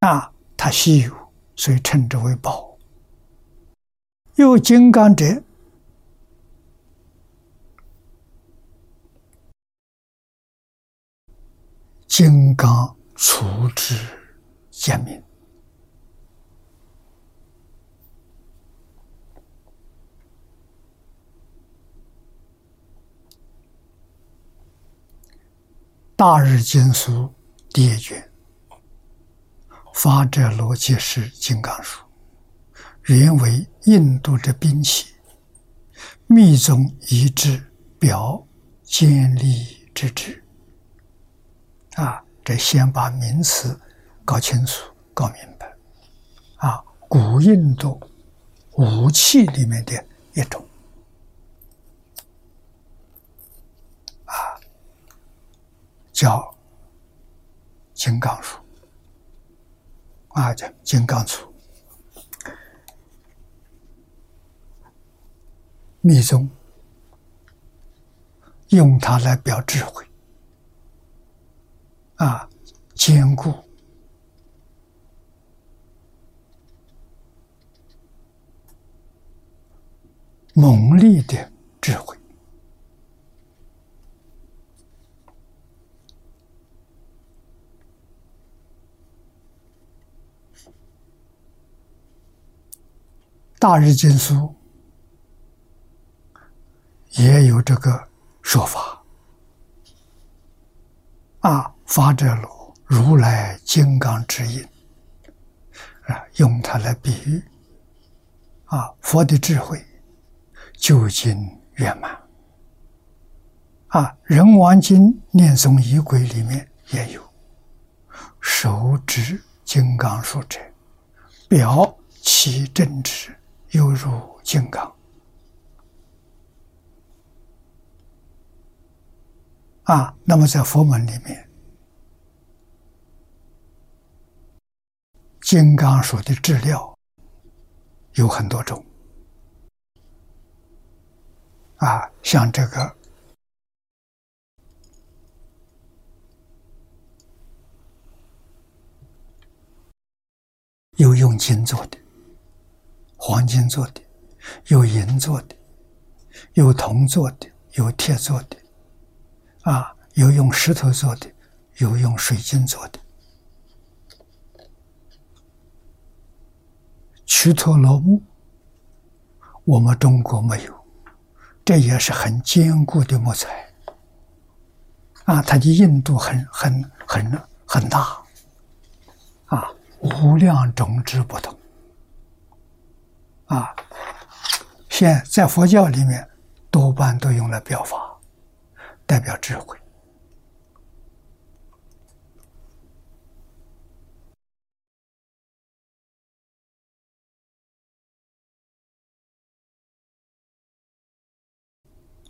啊，它稀有，所以称之为宝。有金刚者，金刚除之，简明。大日经书第一卷。发者罗辑是金刚书，原为印度的兵器，密宗一致表坚立之志。啊，这先把名词搞清楚、搞明白。啊，古印度武器里面的一种。叫金刚杵啊，叫金刚杵，密宗用它来表智慧啊，坚固、猛烈的智慧。大日经书也有这个说法啊，发者如如来金刚之印啊，用它来比喻啊，佛的智慧究竟圆满啊，人王经念诵仪轨里面也有手指金刚术者，表其正直。犹如金刚啊！那么在佛门里面，金刚术的质料有很多种啊，像这个有用金做的。黄金做的，有银做的，有铜做的，有铁做的，啊，有用石头做的，有用水晶做的。曲陀罗木，我们中国没有，这也是很坚固的木材，啊，它的硬度很很很很大，啊，无量种子不同。啊，现在佛教里面多半都用来表法，代表智慧。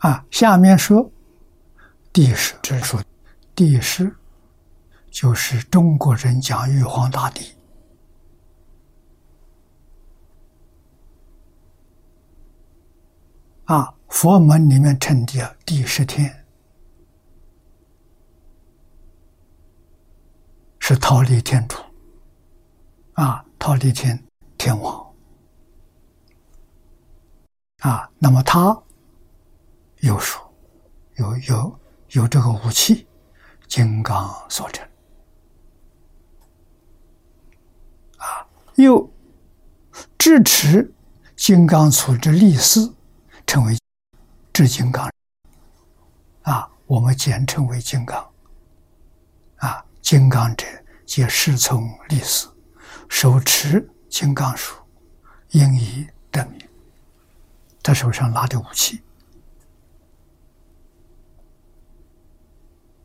啊，下面说第十之说，第十就是中国人讲玉皇大帝。啊，佛门里面称的第十天是忉利天主，啊，忉利天天王，啊，那么他有书，有有有这个武器，金刚所成，啊，又支持金刚杵之力士。称为至金刚啊，我们简称为金刚啊。金刚者，皆师从立死，手持金刚术，因以得名。他手上拿的武器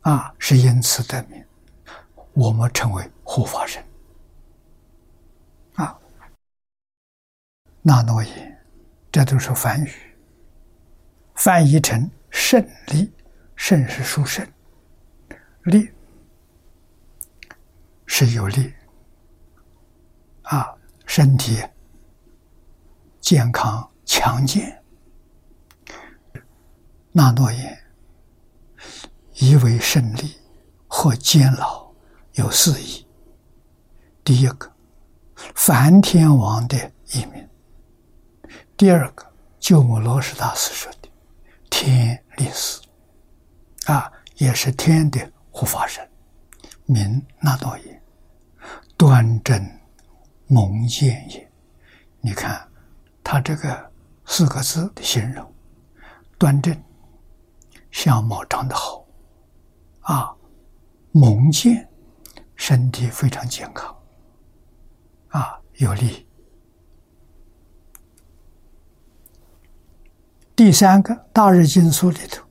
啊，是因此得名。我们称为护法神啊。那诺言，这都是梵语。翻译成胜利，胜是殊胜，利是有利啊，身体健康强健。那诺言，以为胜利或监牢，有四义。第一个，梵天王的一名；第二个，鸠摩罗什大师说的。天力士啊，也是天的护法神，名那道也，端正蒙见也。你看他这个四个字的形容，端正，相貌长得好，啊，猛健，身体非常健康，啊，有力。第三个大日经书里头，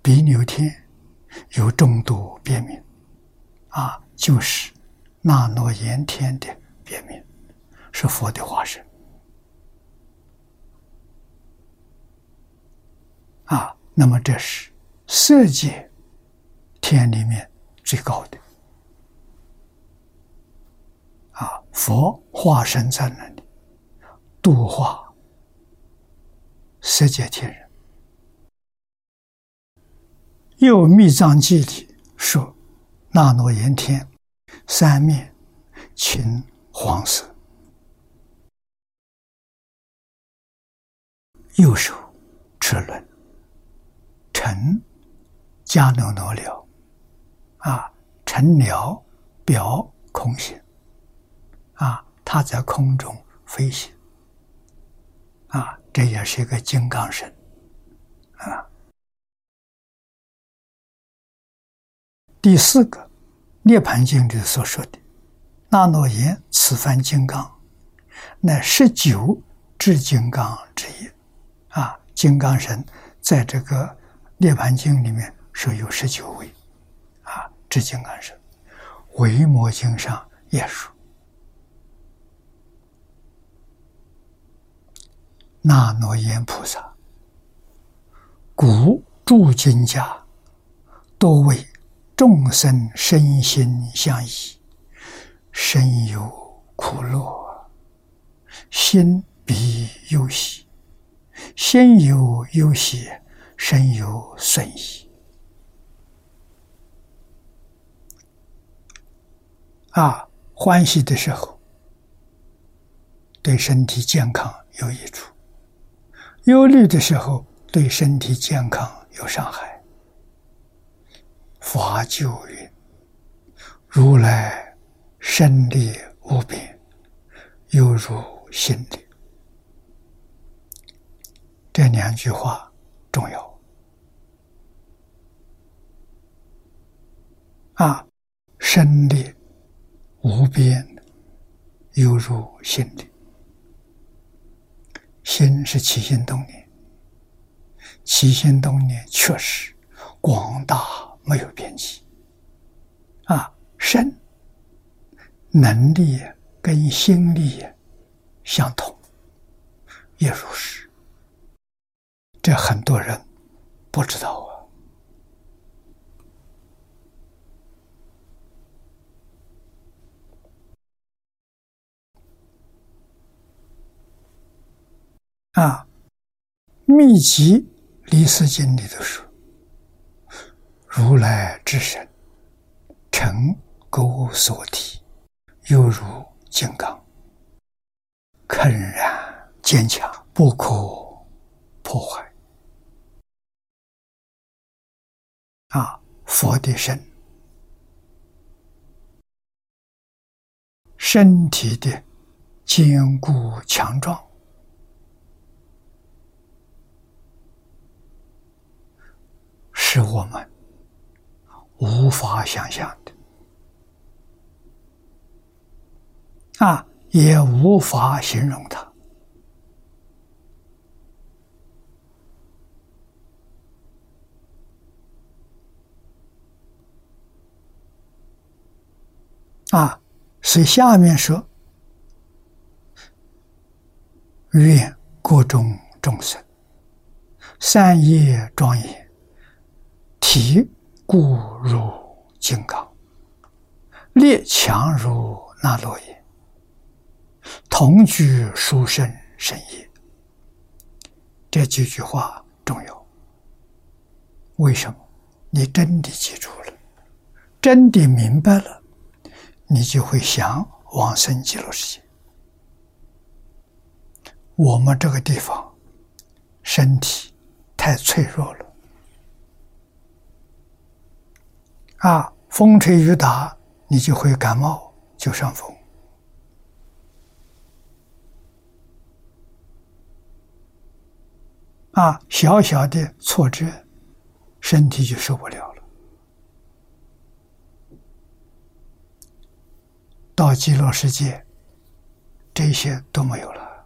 比牛天有众多别名，啊，就是那诺延天的别名，是佛的化身，啊，那么这是色界天里面最高的，啊，佛化身在那里。度化色界天人，又密藏记里说：“那罗延天三面青黄色，右手车轮，乘迦耨罗了，啊，乘了表空行，啊，他在空中飞行。”啊，这也是一个金刚神，啊。第四个，《涅盘经》里所说的“那诺言此番金刚”，乃十九至金刚之一。啊，金刚神在这个《涅盘经》里面说有十九位，啊，至金刚神，《维摩经》上也说。那罗延菩萨，故诸经家多为众生身心相依，身有苦乐，心必忧喜；心有忧喜，身有损益。啊，欢喜的时候，对身体健康有益处。忧虑的时候，对身体健康有伤害。法救云：“如来身力无边，犹如心力。”这两句话重要啊！身力无边，犹如心力。心是起心动念，起心动念确实广大没有边际。啊，身能力跟心力相同，也如是。这很多人不知道啊，《啊密集离世经》里头说：“如来之身，成钩所体，犹如金刚，铿然坚强，不可破坏。”啊，佛的身，身体的坚固强壮。是我们无法想象的啊，也无法形容它啊。所以下面说：“愿各种众生善业庄严。”其固如金刚，力强如那罗耶，同居殊胜深业。这几句话重要。为什么？你真的记住了，真的明白了，你就会想往生极乐世界。我们这个地方身体太脆弱了。啊，风吹雨打，你就会感冒，就伤风。啊，小小的挫折，身体就受不了了。到极乐世界，这些都没有了，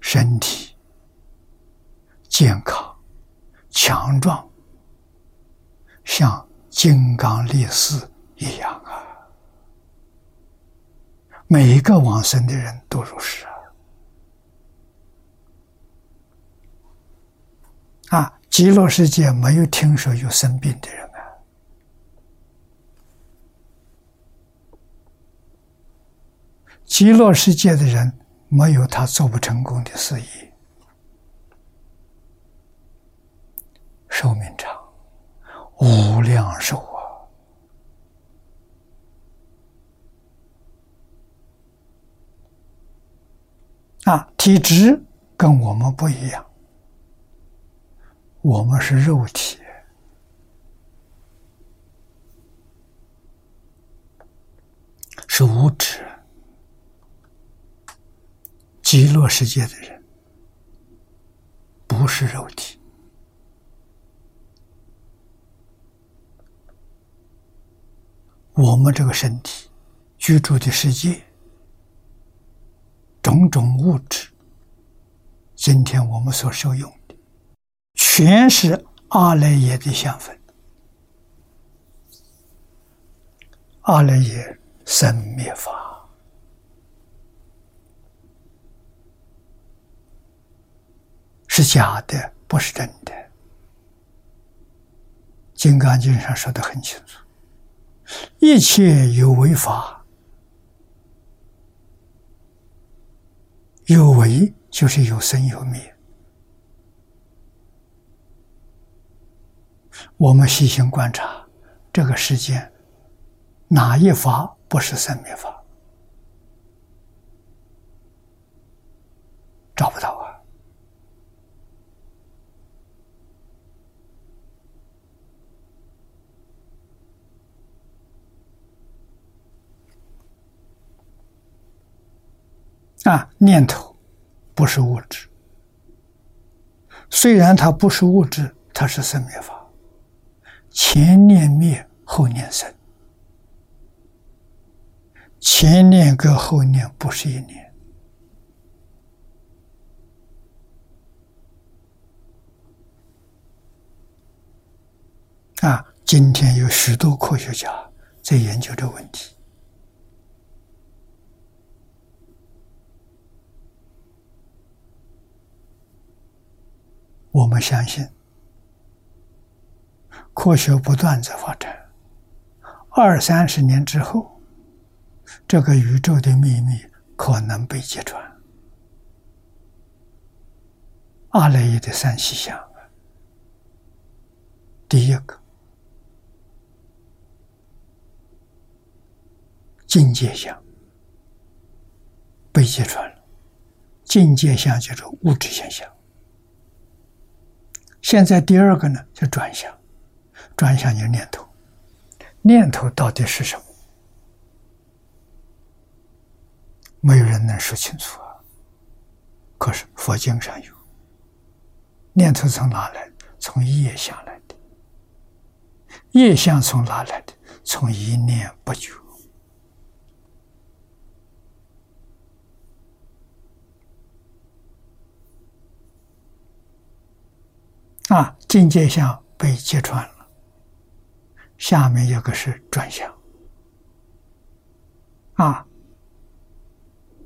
身体健康、强壮，像金刚力士一样啊！每一个往生的人都如是啊！啊，极乐世界没有听说有生病的人啊！极乐世界的人没有他做不成功的事业，寿命长，无量寿啊！啊，体质跟我们不一样，我们是肉体，是物质。极乐世界的人不是肉体，我们这个身体居住的世界。种种物质，今天我们所受用的，全是阿赖耶的相分。阿赖耶生灭法是假的，不是真的。《金刚经》上说的很清楚：一切有为法。有为就是有生有灭，我们细心观察这个世间，哪一法不是生灭法？找不到啊！啊，念头不是物质，虽然它不是物质，它是生灭法。前念灭，后念生，前念跟后念不是一念。啊，今天有许多科学家在研究这问题。我们相信，科学不断在发展。二三十年之后，这个宇宙的秘密可能被揭穿。阿赖耶的三细相，第一个境界相被揭穿了，境界相就是物质现象。现在第二个呢，叫转向，转向就念头，念头到底是什么？没有人能说清楚啊。可是佛经上有，念头从哪来？从业相来的，业相从哪来的？从一念不觉。啊，境界相被揭穿了。下面有个是转向。啊，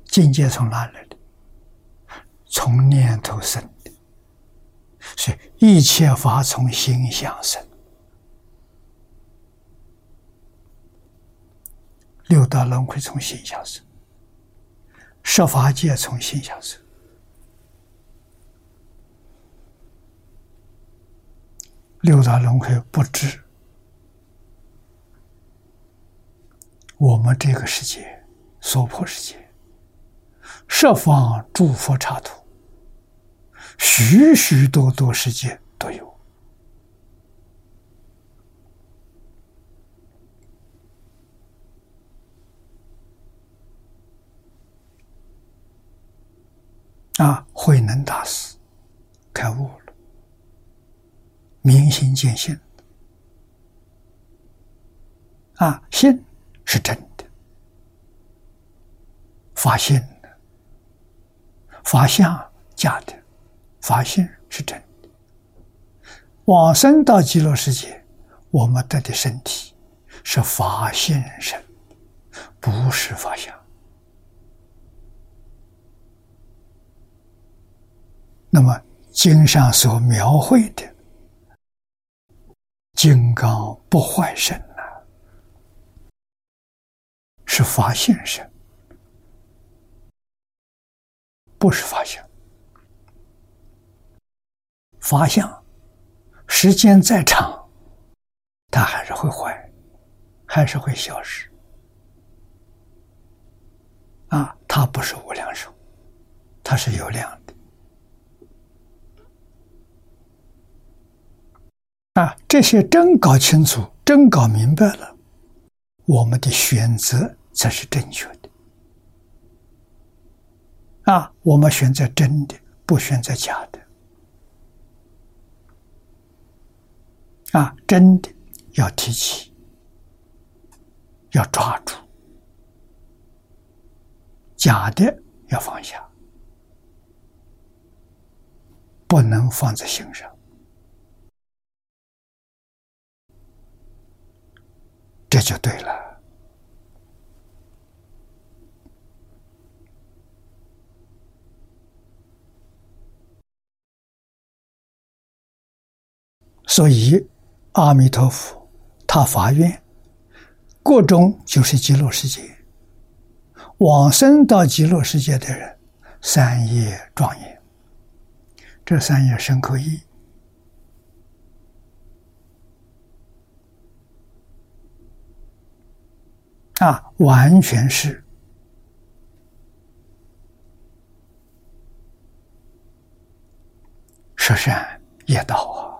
境界从哪来的？从念头生的。所以一切法从心想生。六道轮回从心想生，十法界从心想生。六道轮回不知，我们这个世界娑婆世界，十方诸佛刹土，许许多多世界都有。啊，慧能大师开悟，明心见性。啊，心是真的，发现的，法相假的，发现是真的。往生到极乐世界，我们得的身体是法现身，不是法相。那么经上所描绘的金刚不坏身呐，是法现身，不是法相。法相时间再长，它还是会坏，还是会消失。啊，它不是无量寿，它是有量的。啊，这些真搞清楚，真搞明白了，我们的选择才是正确的。啊，我们选择真的，不选择假的。啊，真的要提起，要抓住；假的要放下，不能放在心上。就对了，所以阿弥陀佛他发愿，各种就是极乐世界，往生到极乐世界的人，三业庄严，这三业深刻意。啊，完全是舍善业道啊！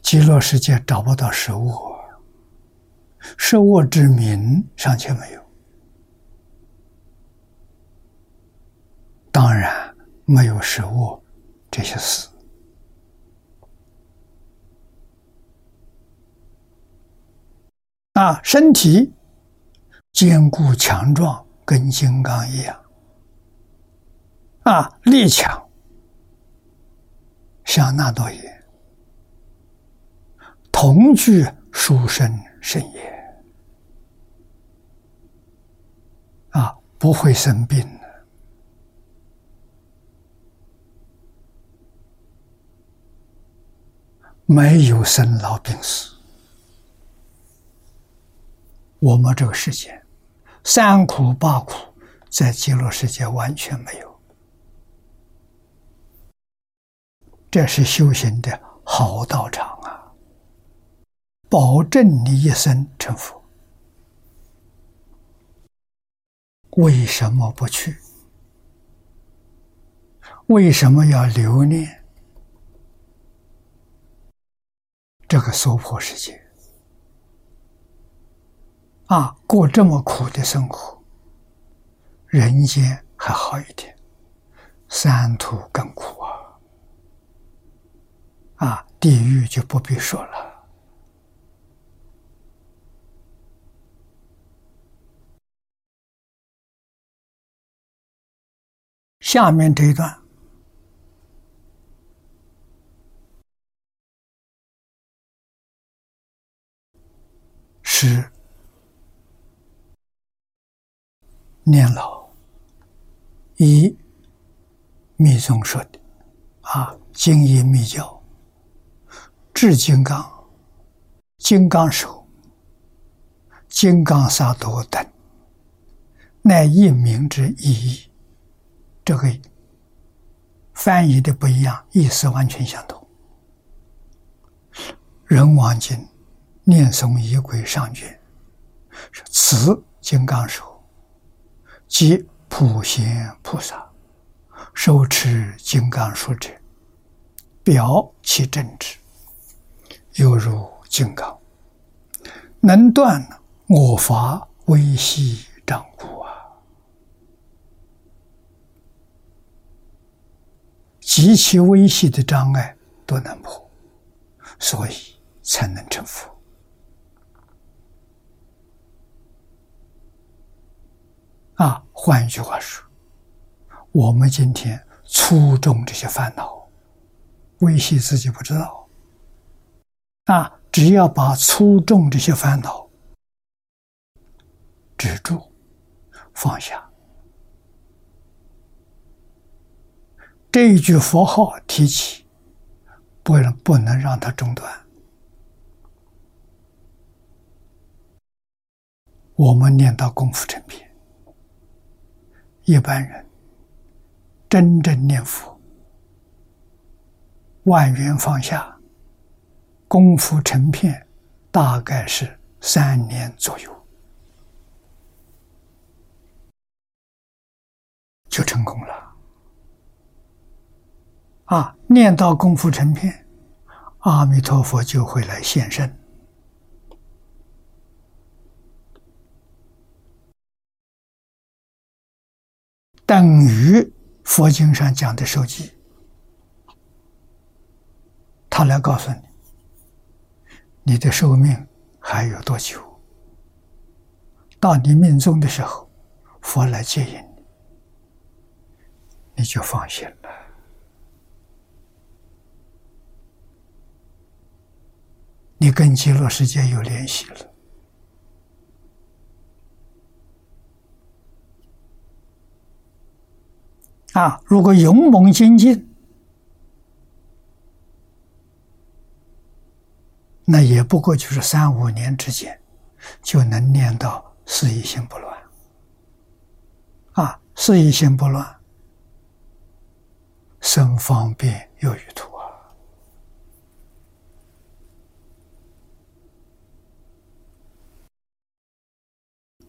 极乐世界找不到食物，食物之名尚且没有，当然没有食物这些事。啊，身体坚固强壮，跟金刚一样。啊，力强，像那朵叶，同具殊胜甚也。啊，不会生病的，没有生老病死。我们这个世界，三苦八苦，在极乐世界完全没有。这是修行的好道场啊！保证你一生成佛。为什么不去？为什么要留恋这个娑婆世界？啊，过这么苦的生活，人间还好一点，三途更苦啊！啊，地狱就不必说了。下面这一段是。念老，以密宗说的啊，精英密教，至金刚、金刚手、金刚萨埵等，乃一名之意义。这个翻译的不一样，意思完全相同。人王经念诵仪轨上卷，是此金刚手。即普贤菩萨，手持金刚杵者，表其正直，犹如金刚，能断我法微细障故啊！极其微细的障碍都能破，所以才能成佛。啊，换一句话说，我们今天粗重这些烦恼，微细自己不知道。啊，只要把粗重这些烦恼止住、放下，这一句佛号提起，不能不能让它中断。我们念到功夫成片。一般人真正念佛，万缘放下，功夫成片，大概是三年左右就成功了。啊，念到功夫成片，阿弥陀佛就会来现身。等于佛经上讲的手机，他来告诉你，你的寿命还有多久？到你命中的时候，佛来接引你，你就放心了。你跟极乐世界有联系了。啊！如果勇猛精进，那也不过就是三五年之间，就能念到四意心不乱。啊，四意心不乱，生方便有余土啊，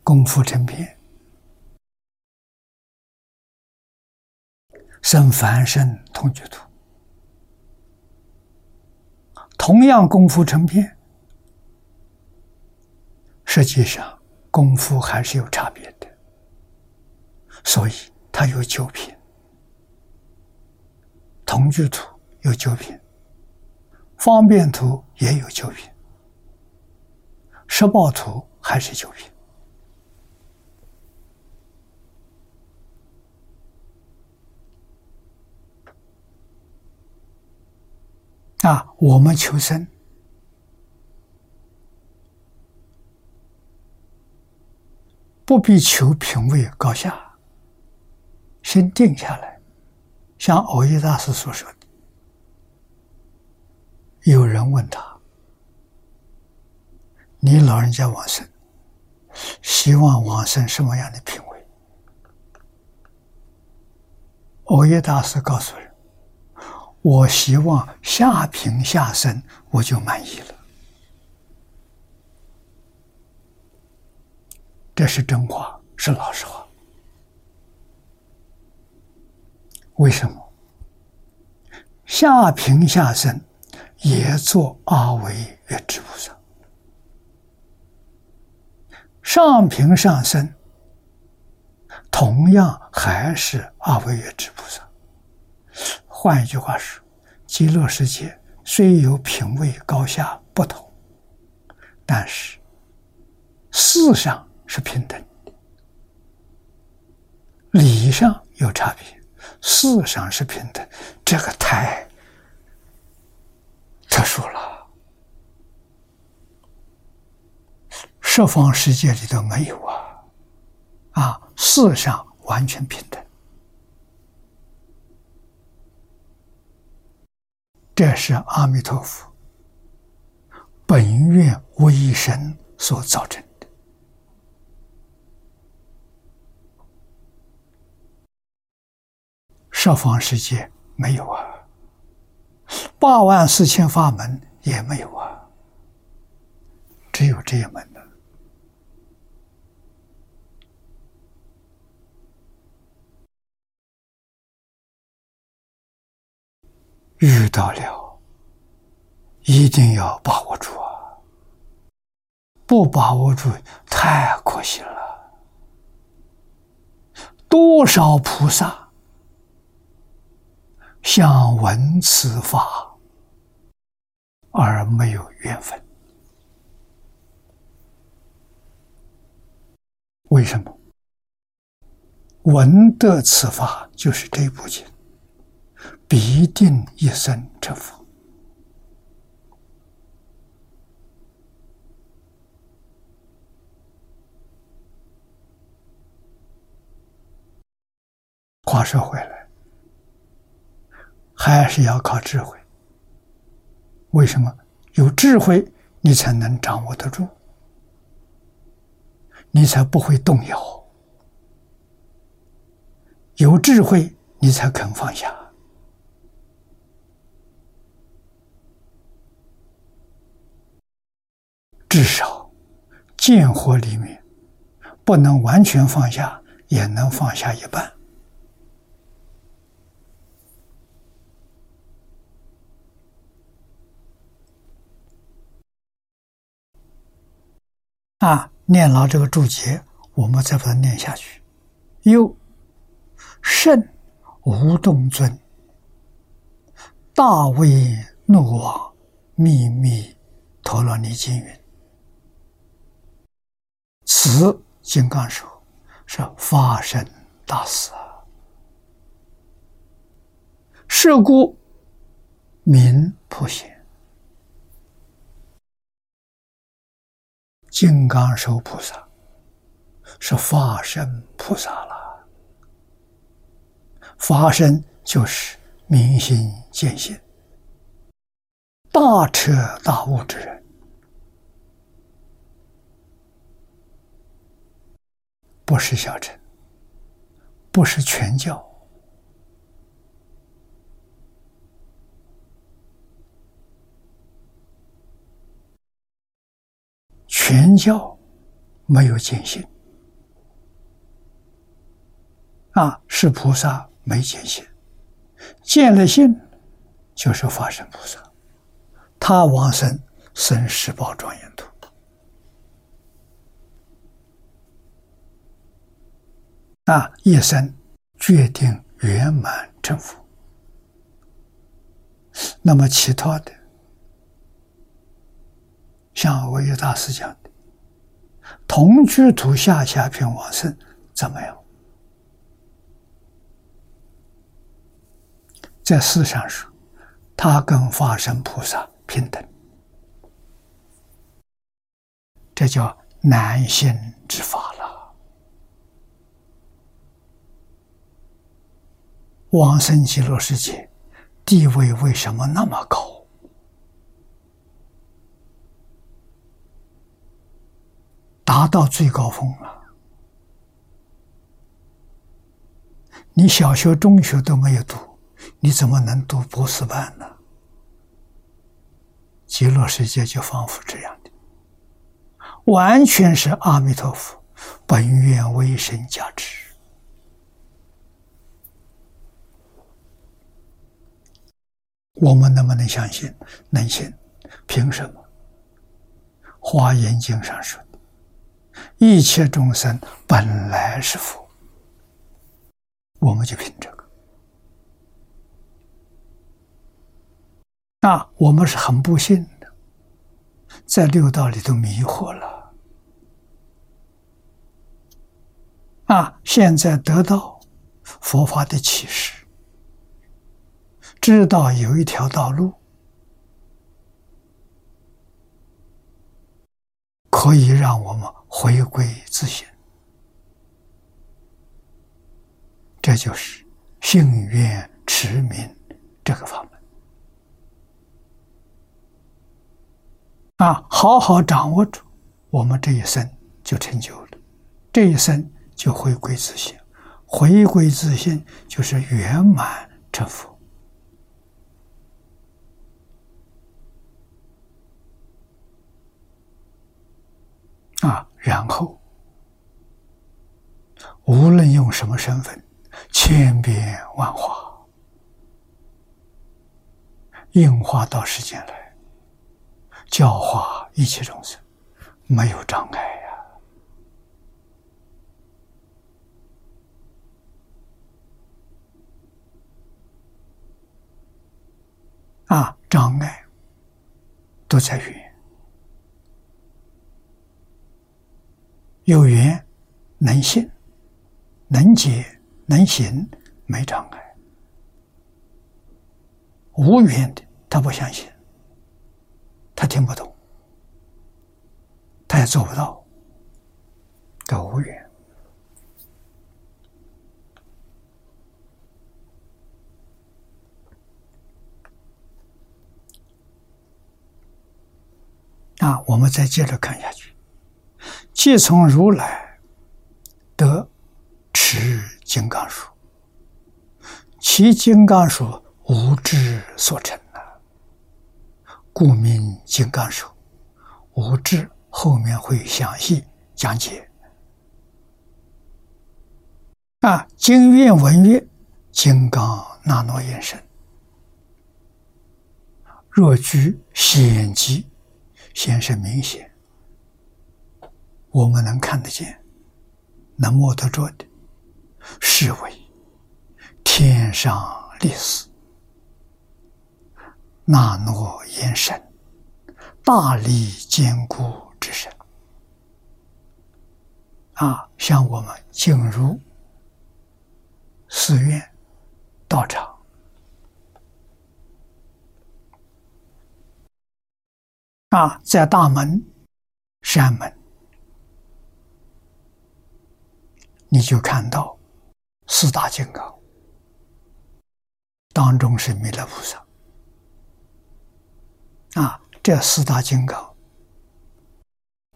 功夫成片。生凡身同居土，同样功夫成片，实际上功夫还是有差别的，所以它有九品，同居土有九品，方便图也有九品，十报图还是九品。啊，我们求生不必求品位高下，先定下来。像藕益大师所说的，有人问他：“你老人家往生，希望往生什么样的品位？”藕益大师告诉人。我希望下平下生，我就满意了。这是真话，是老实话。为什么？下平下生也做阿维月智菩萨，上平上生同样还是阿维月智菩萨。换一句话说，极乐世界虽有品位高下不同，但是事上是平等的，理上有差别，事上是平等，这个太特殊了，十方世界里头没有啊，啊，事上完全平等。这是阿弥陀佛本愿无一生所造成的。十方世界没有啊，八万四千法门也没有啊，只有这一门的。遇到了，一定要把握住啊！不把握住，太可惜了。多少菩萨想闻此法而没有缘分，为什么？闻得此法就是这部经，必定一生成佛。话说回来，还是要靠智慧。为什么？有智慧，你才能掌握得住，你才不会动摇。有智慧，你才肯放下。至少，见惑里面，不能完全放下，也能放下一半。啊，念牢这个注解，我们再把它念下去。又圣无动尊，大威怒王秘密陀罗尼经云：此金刚手是发生大事啊！是故名普贤。金刚手菩萨是法身菩萨了，法身就是明心见性、大彻大悟之人，不是小乘，不是全教。全教没有见性啊，是菩萨没见性，见了性就是法身菩萨，他往生生十宝庄严土啊，一生决定圆满成佛。那么其他的。像我有大师讲的，同居土下下品往生怎么样？在世上说，他跟化身菩萨平等，这叫难行之法了。往生极乐世界地位为什么那么高？达到最高峰了，你小学、中学都没有读，你怎么能读博士班呢？极乐世界就仿佛这样的，完全是阿弥陀佛本愿为神加持。我们能不能相信？能信？凭什么？《华严经》上说。一切众生本来是佛，我们就凭这个。那我们是很不幸的，在六道里头迷惑了。啊，现在得到佛法的启示，知道有一条道路。可以让我们回归自信，这就是信愿持名这个法门啊！好好掌握住，我们这一生就成就了，这一生就回归自信，回归自信就是圆满成佛。啊，然后无论用什么身份，千变万化，应化到世间来，教化一切众生，没有障碍呀。啊，障碍都在缘，有缘能信、能解、能行，没障碍；无缘的，他不相信，他听不懂，他也做不到，叫无缘。啊，我们再接着看下去。即从如来得持金刚术，其金刚术无智所成啊，故名金刚术。无智后面会详细讲解。啊，经愿文曰：金刚那诺眼神，若居险机。显示明显，我们能看得见、能摸得着的，是为天上立死，那诺严神，大力坚固之神。啊，像我们进入寺院、道场。啊，在大门、山门，你就看到四大金刚，当中是弥勒菩萨。啊，这四大金刚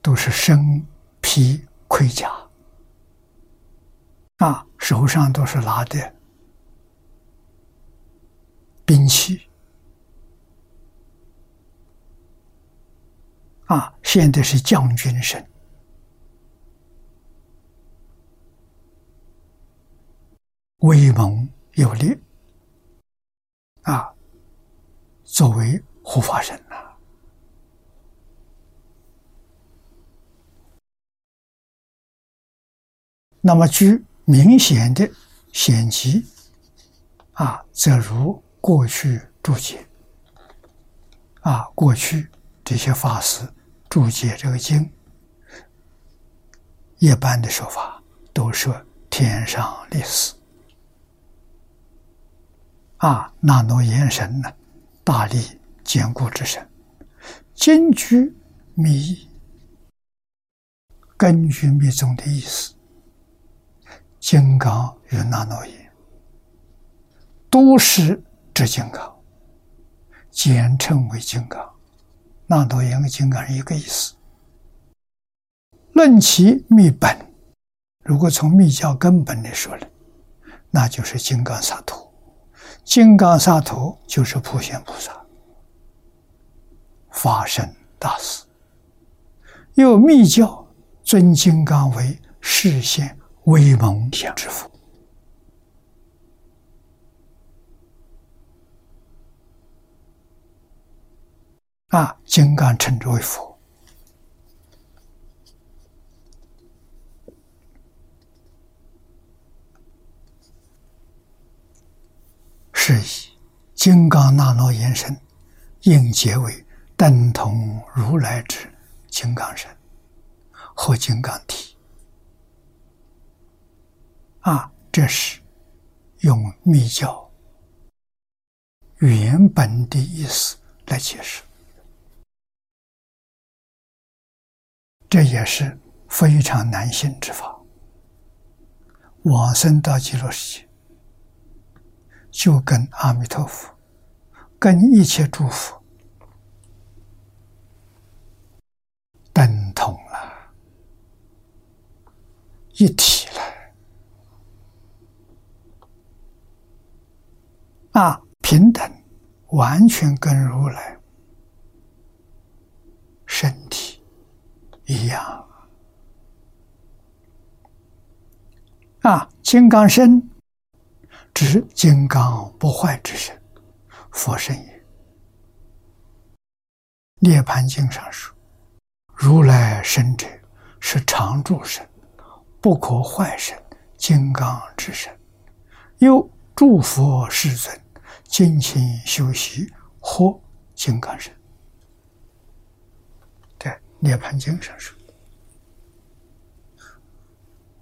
都是身披盔甲，啊，手上都是拿的兵器。啊，现在是将军身，威猛有力，啊，作为护法神呐。那么，具明显的显疾，啊，则如过去注解，啊，过去这些法师。注解这个经，一般的说法都说天上立死啊，那诺言神呢，大力坚固之神，金居密根据密宗的意思，金刚与那诺言都是指金刚，简称为金刚。那多言跟金刚是一个意思。论其密本，如果从密教根本来说呢，那就是金刚萨埵。金刚萨埵就是普贤菩萨，法身大士。又密教尊金刚为世现威猛相之父。啊，金刚称之为佛，是以金刚那罗延伸，应结为等同如来之金刚身和金刚体。啊，这是用密教原本的意思来解释。这也是非常难信之法。往生到极乐世界，就跟阿弥陀佛、跟一切诸佛等同了，一体了。啊，平等，完全跟如来身体。一样啊！金刚身是金刚不坏之身，佛身也。涅盘经上说：“如来身者是常住身，不可坏身，金刚之身。”又诸佛世尊精勤修习，或金刚身。对，《涅盘经》上说，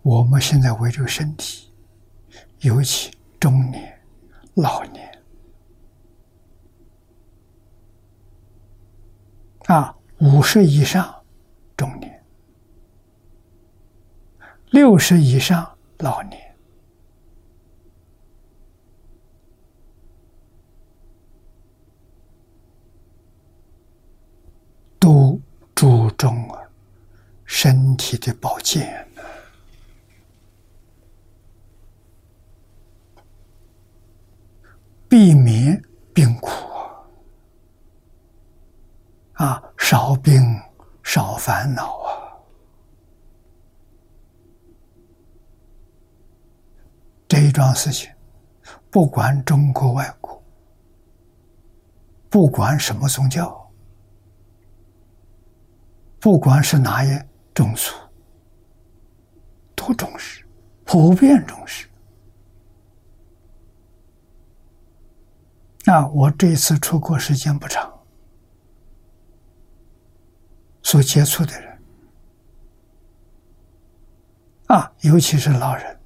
我们现在为这个身体，尤其中年、老年。啊，五十以上中年，六十以上老年。都注重啊身体的保健，避免病苦啊，少病少烦恼啊。这一桩事情，不管中国外国，不管什么宗教。不管是哪一种族，都重视，普遍重视。那，我这一次出国时间不长，所接触的人，啊，尤其是老人，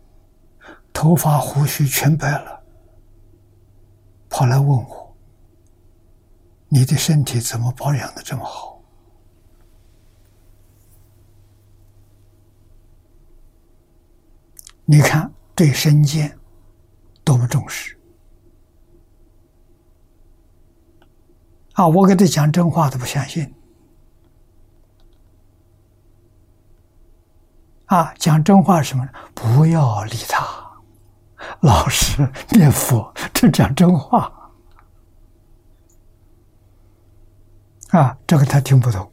头发胡须全白了，跑来问我：“你的身体怎么保养的这么好？”你看，对身健多么重视啊！我给他讲真话，他不相信。啊，讲真话什么？不要理他，老实念佛，这讲真话。啊，这个他听不懂，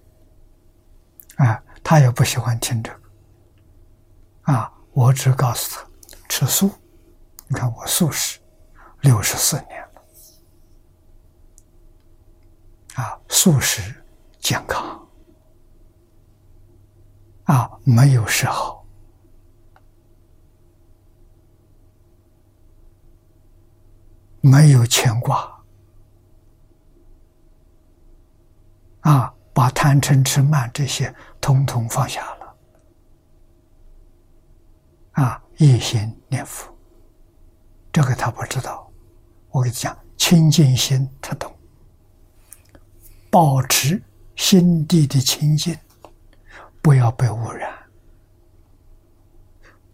啊，他也不喜欢听这个，啊。我只告诉他吃素，你看我素食六十四年了，啊，素食健康，啊，没有嗜好，没有牵挂，啊，把贪嗔痴慢这些通通放下了。啊，一心念佛，这个他不知道。我跟你讲，清净心他懂。保持心地的清净，不要被污染，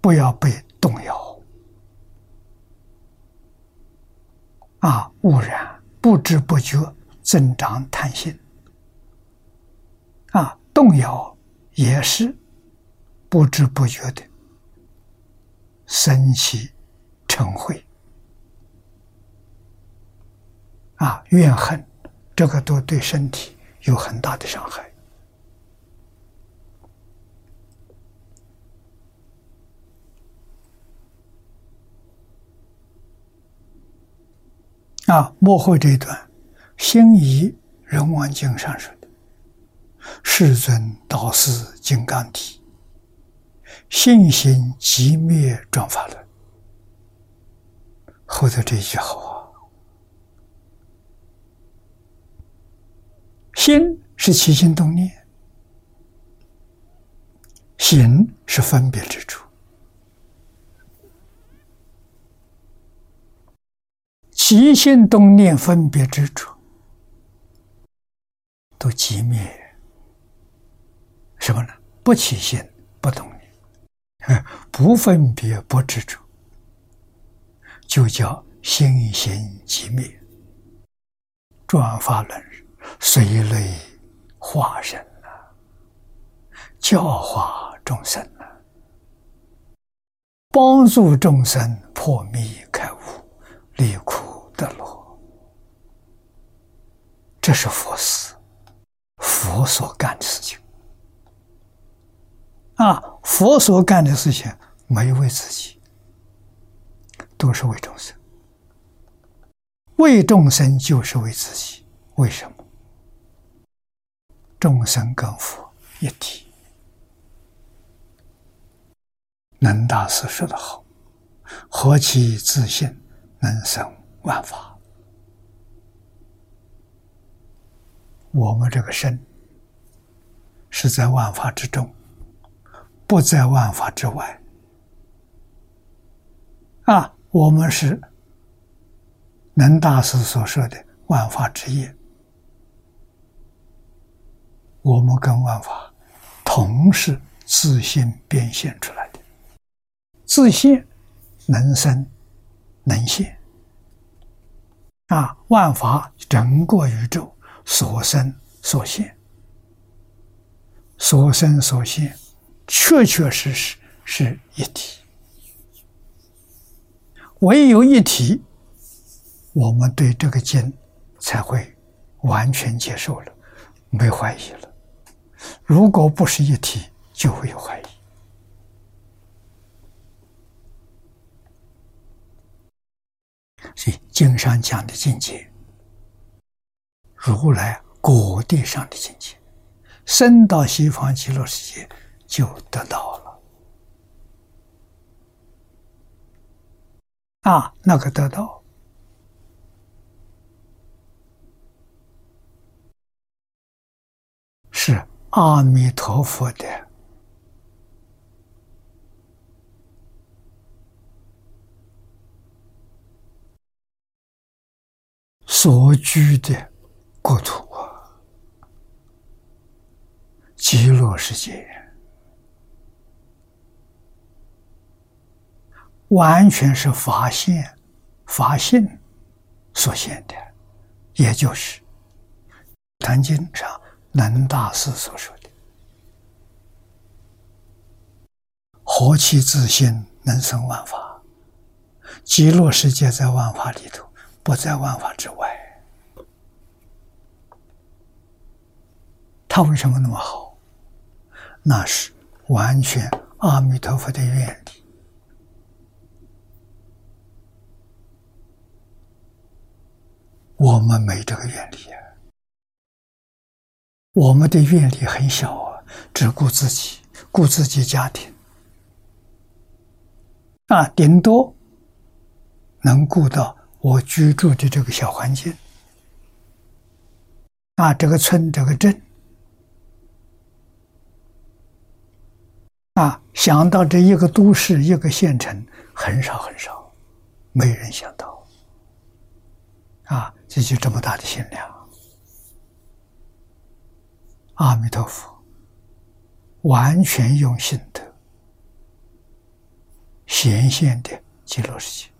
不要被动摇。啊，污染不知不觉增长贪心。啊，动摇也是不知不觉的。生起嗔恚啊，怨恨，这个都对身体有很大的伤害啊。幕后这一段，《心仪人王经》上说的：“世尊导师金刚体。”信心即灭转法轮，后头这一句好啊！心是起心动念，行是分别之处，起心动念分别之处都即灭，什么呢？不起心，不动念。不分别不执着，就叫心行即灭。转法轮随类化身了，教化众生了，帮助众生破迷开悟，离苦得乐。这是佛事，佛所干的事情。啊，佛所干的事情没为自己，都是为众生。为众生就是为自己。为什么？众生跟佛一体。能大师说的好：“何其自信，能生万法。”我们这个身是在万法之中，不在万法之外。啊，我们是能大师所说的万法之业，我们跟万法同是自信变现出来的，自信能生能现。啊，万法整个宇宙所生所现，所生所现，确确实实是一体。唯有一体，我们对这个经才会完全接受了，没怀疑了。如果不是一体，就会有怀疑。所以经上讲的境界，如来果地上的境界，升到西方极乐世界就得到了。啊，那个得到是阿弥陀佛的。所居的国土啊，极乐世界，完全是发现、发现所现的，也就是《坛经》上南大师所说的：“何其自信，能生万法。”极乐世界在万法里头。不在万法之外，他为什么那么好？那是完全阿弥陀佛的愿力。我们没这个愿力啊，我们的愿力很小啊，只顾自己，顾自己家庭，啊，顶多能顾到。我居住的这个小环境，啊，这个村、这个镇，啊，想到这一个都市、一个县城，很少很少，没人想到，啊，这就这么大的心量，阿弥陀佛，完全用心的显现的极乐世界。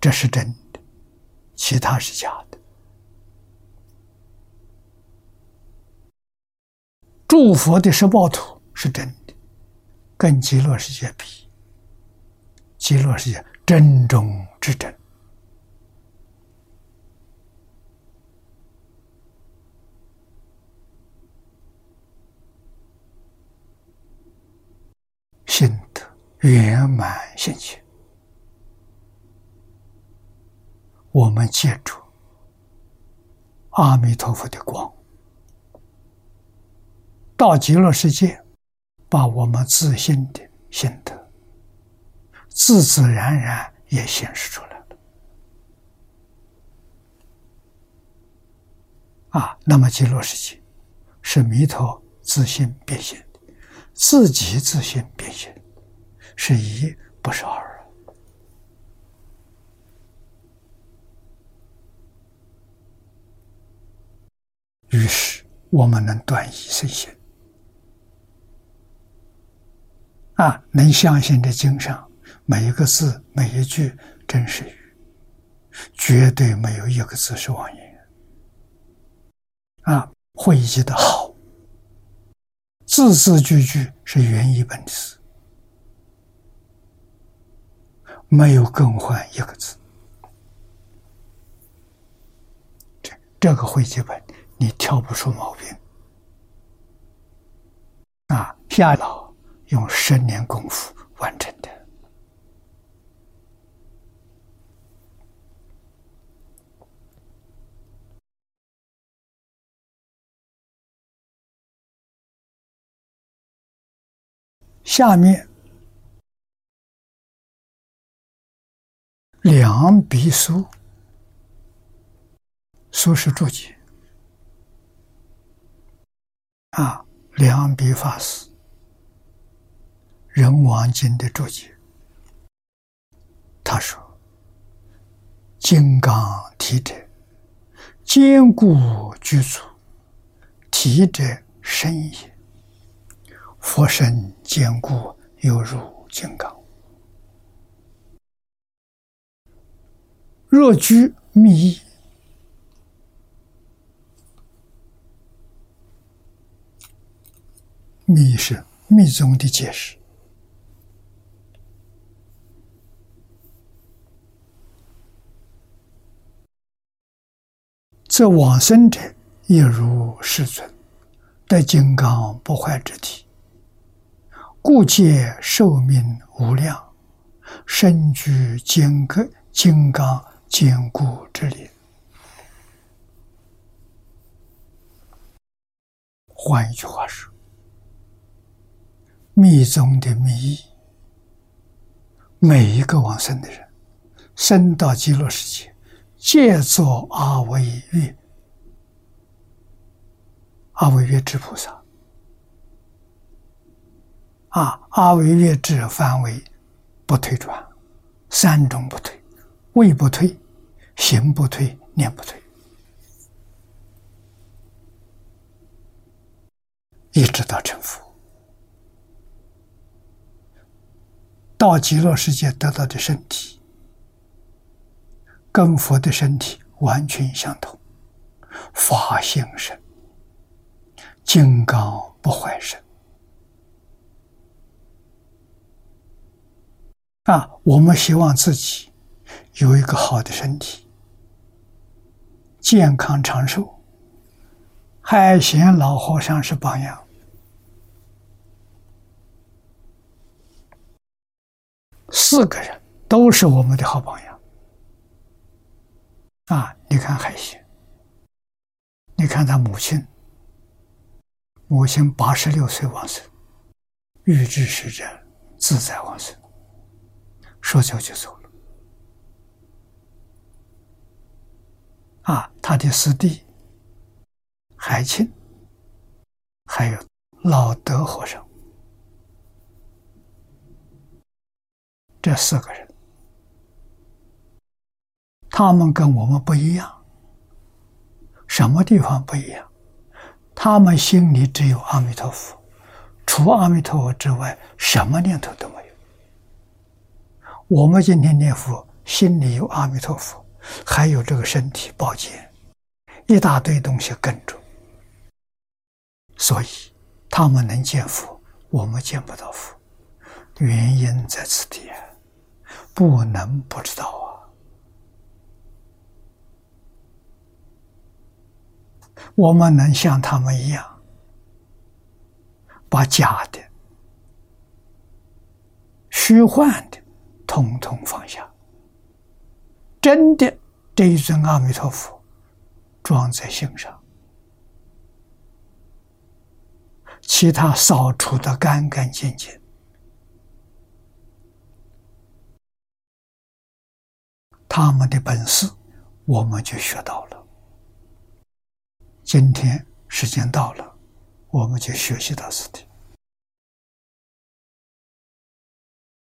这是真的，其他是假的。诸佛的十报土是真的，跟极乐世界比，极乐世界真中之真。心得圆满现前。我们借助阿弥陀佛的光，到极乐世界，把我们自信的心得，自自然然也显示出来了。啊，那么极乐世界是弥陀自信变现，自己自信变现，是一不是二。于是，我们能断疑生信，啊，能相信这经上每一个字、每一句真实语，绝对没有一个字是妄言。啊，汇集的好，字字句句是原一本词，没有更换一个字。这这个汇集本。你挑不出毛病啊！夏老用十年功夫完成的。下面两笔书书是注解啊，两笔法师人王经的注解，他说：“金刚体者，坚固具足；体者，深也。佛身坚固，犹如金刚。若居密意。”密是密宗的解释，这往生者亦如世尊，得金刚不坏之体，故借寿命无量，身居坚固金刚坚固之力。换一句话说。密宗的密意，每一个往生的人，生到极乐世界，皆作阿惟越、阿惟越之菩萨。啊，阿惟越智范围不退转，三种不退：位不退，行不退，念不退，一直到成佛。到极乐世界得到的身体，跟佛的身体完全相同，法性身，金刚不坏身。啊，我们希望自己有一个好的身体，健康长寿。海贤老和尚是榜样。四个人都是我们的好榜样啊！你看海贤，你看他母亲，母亲八十六岁往生，欲知时者自在往生，说走就走了。啊，他的师弟海清，还有老德和尚。这四个人，他们跟我们不一样。什么地方不一样？他们心里只有阿弥陀佛，除阿弥陀佛之外，什么念头都没有。我们今天念佛，心里有阿弥陀佛，还有这个身体宝剑，一大堆东西跟着，所以他们能见佛，我们见不到佛，原因在此地。不能不知道啊！我们能像他们一样，把假的、虚幻的统统放下，真的这一尊阿弥陀佛装在心上，其他扫除的干干净净。他们的本事，我们就学到了。今天时间到了，我们就学习到此地。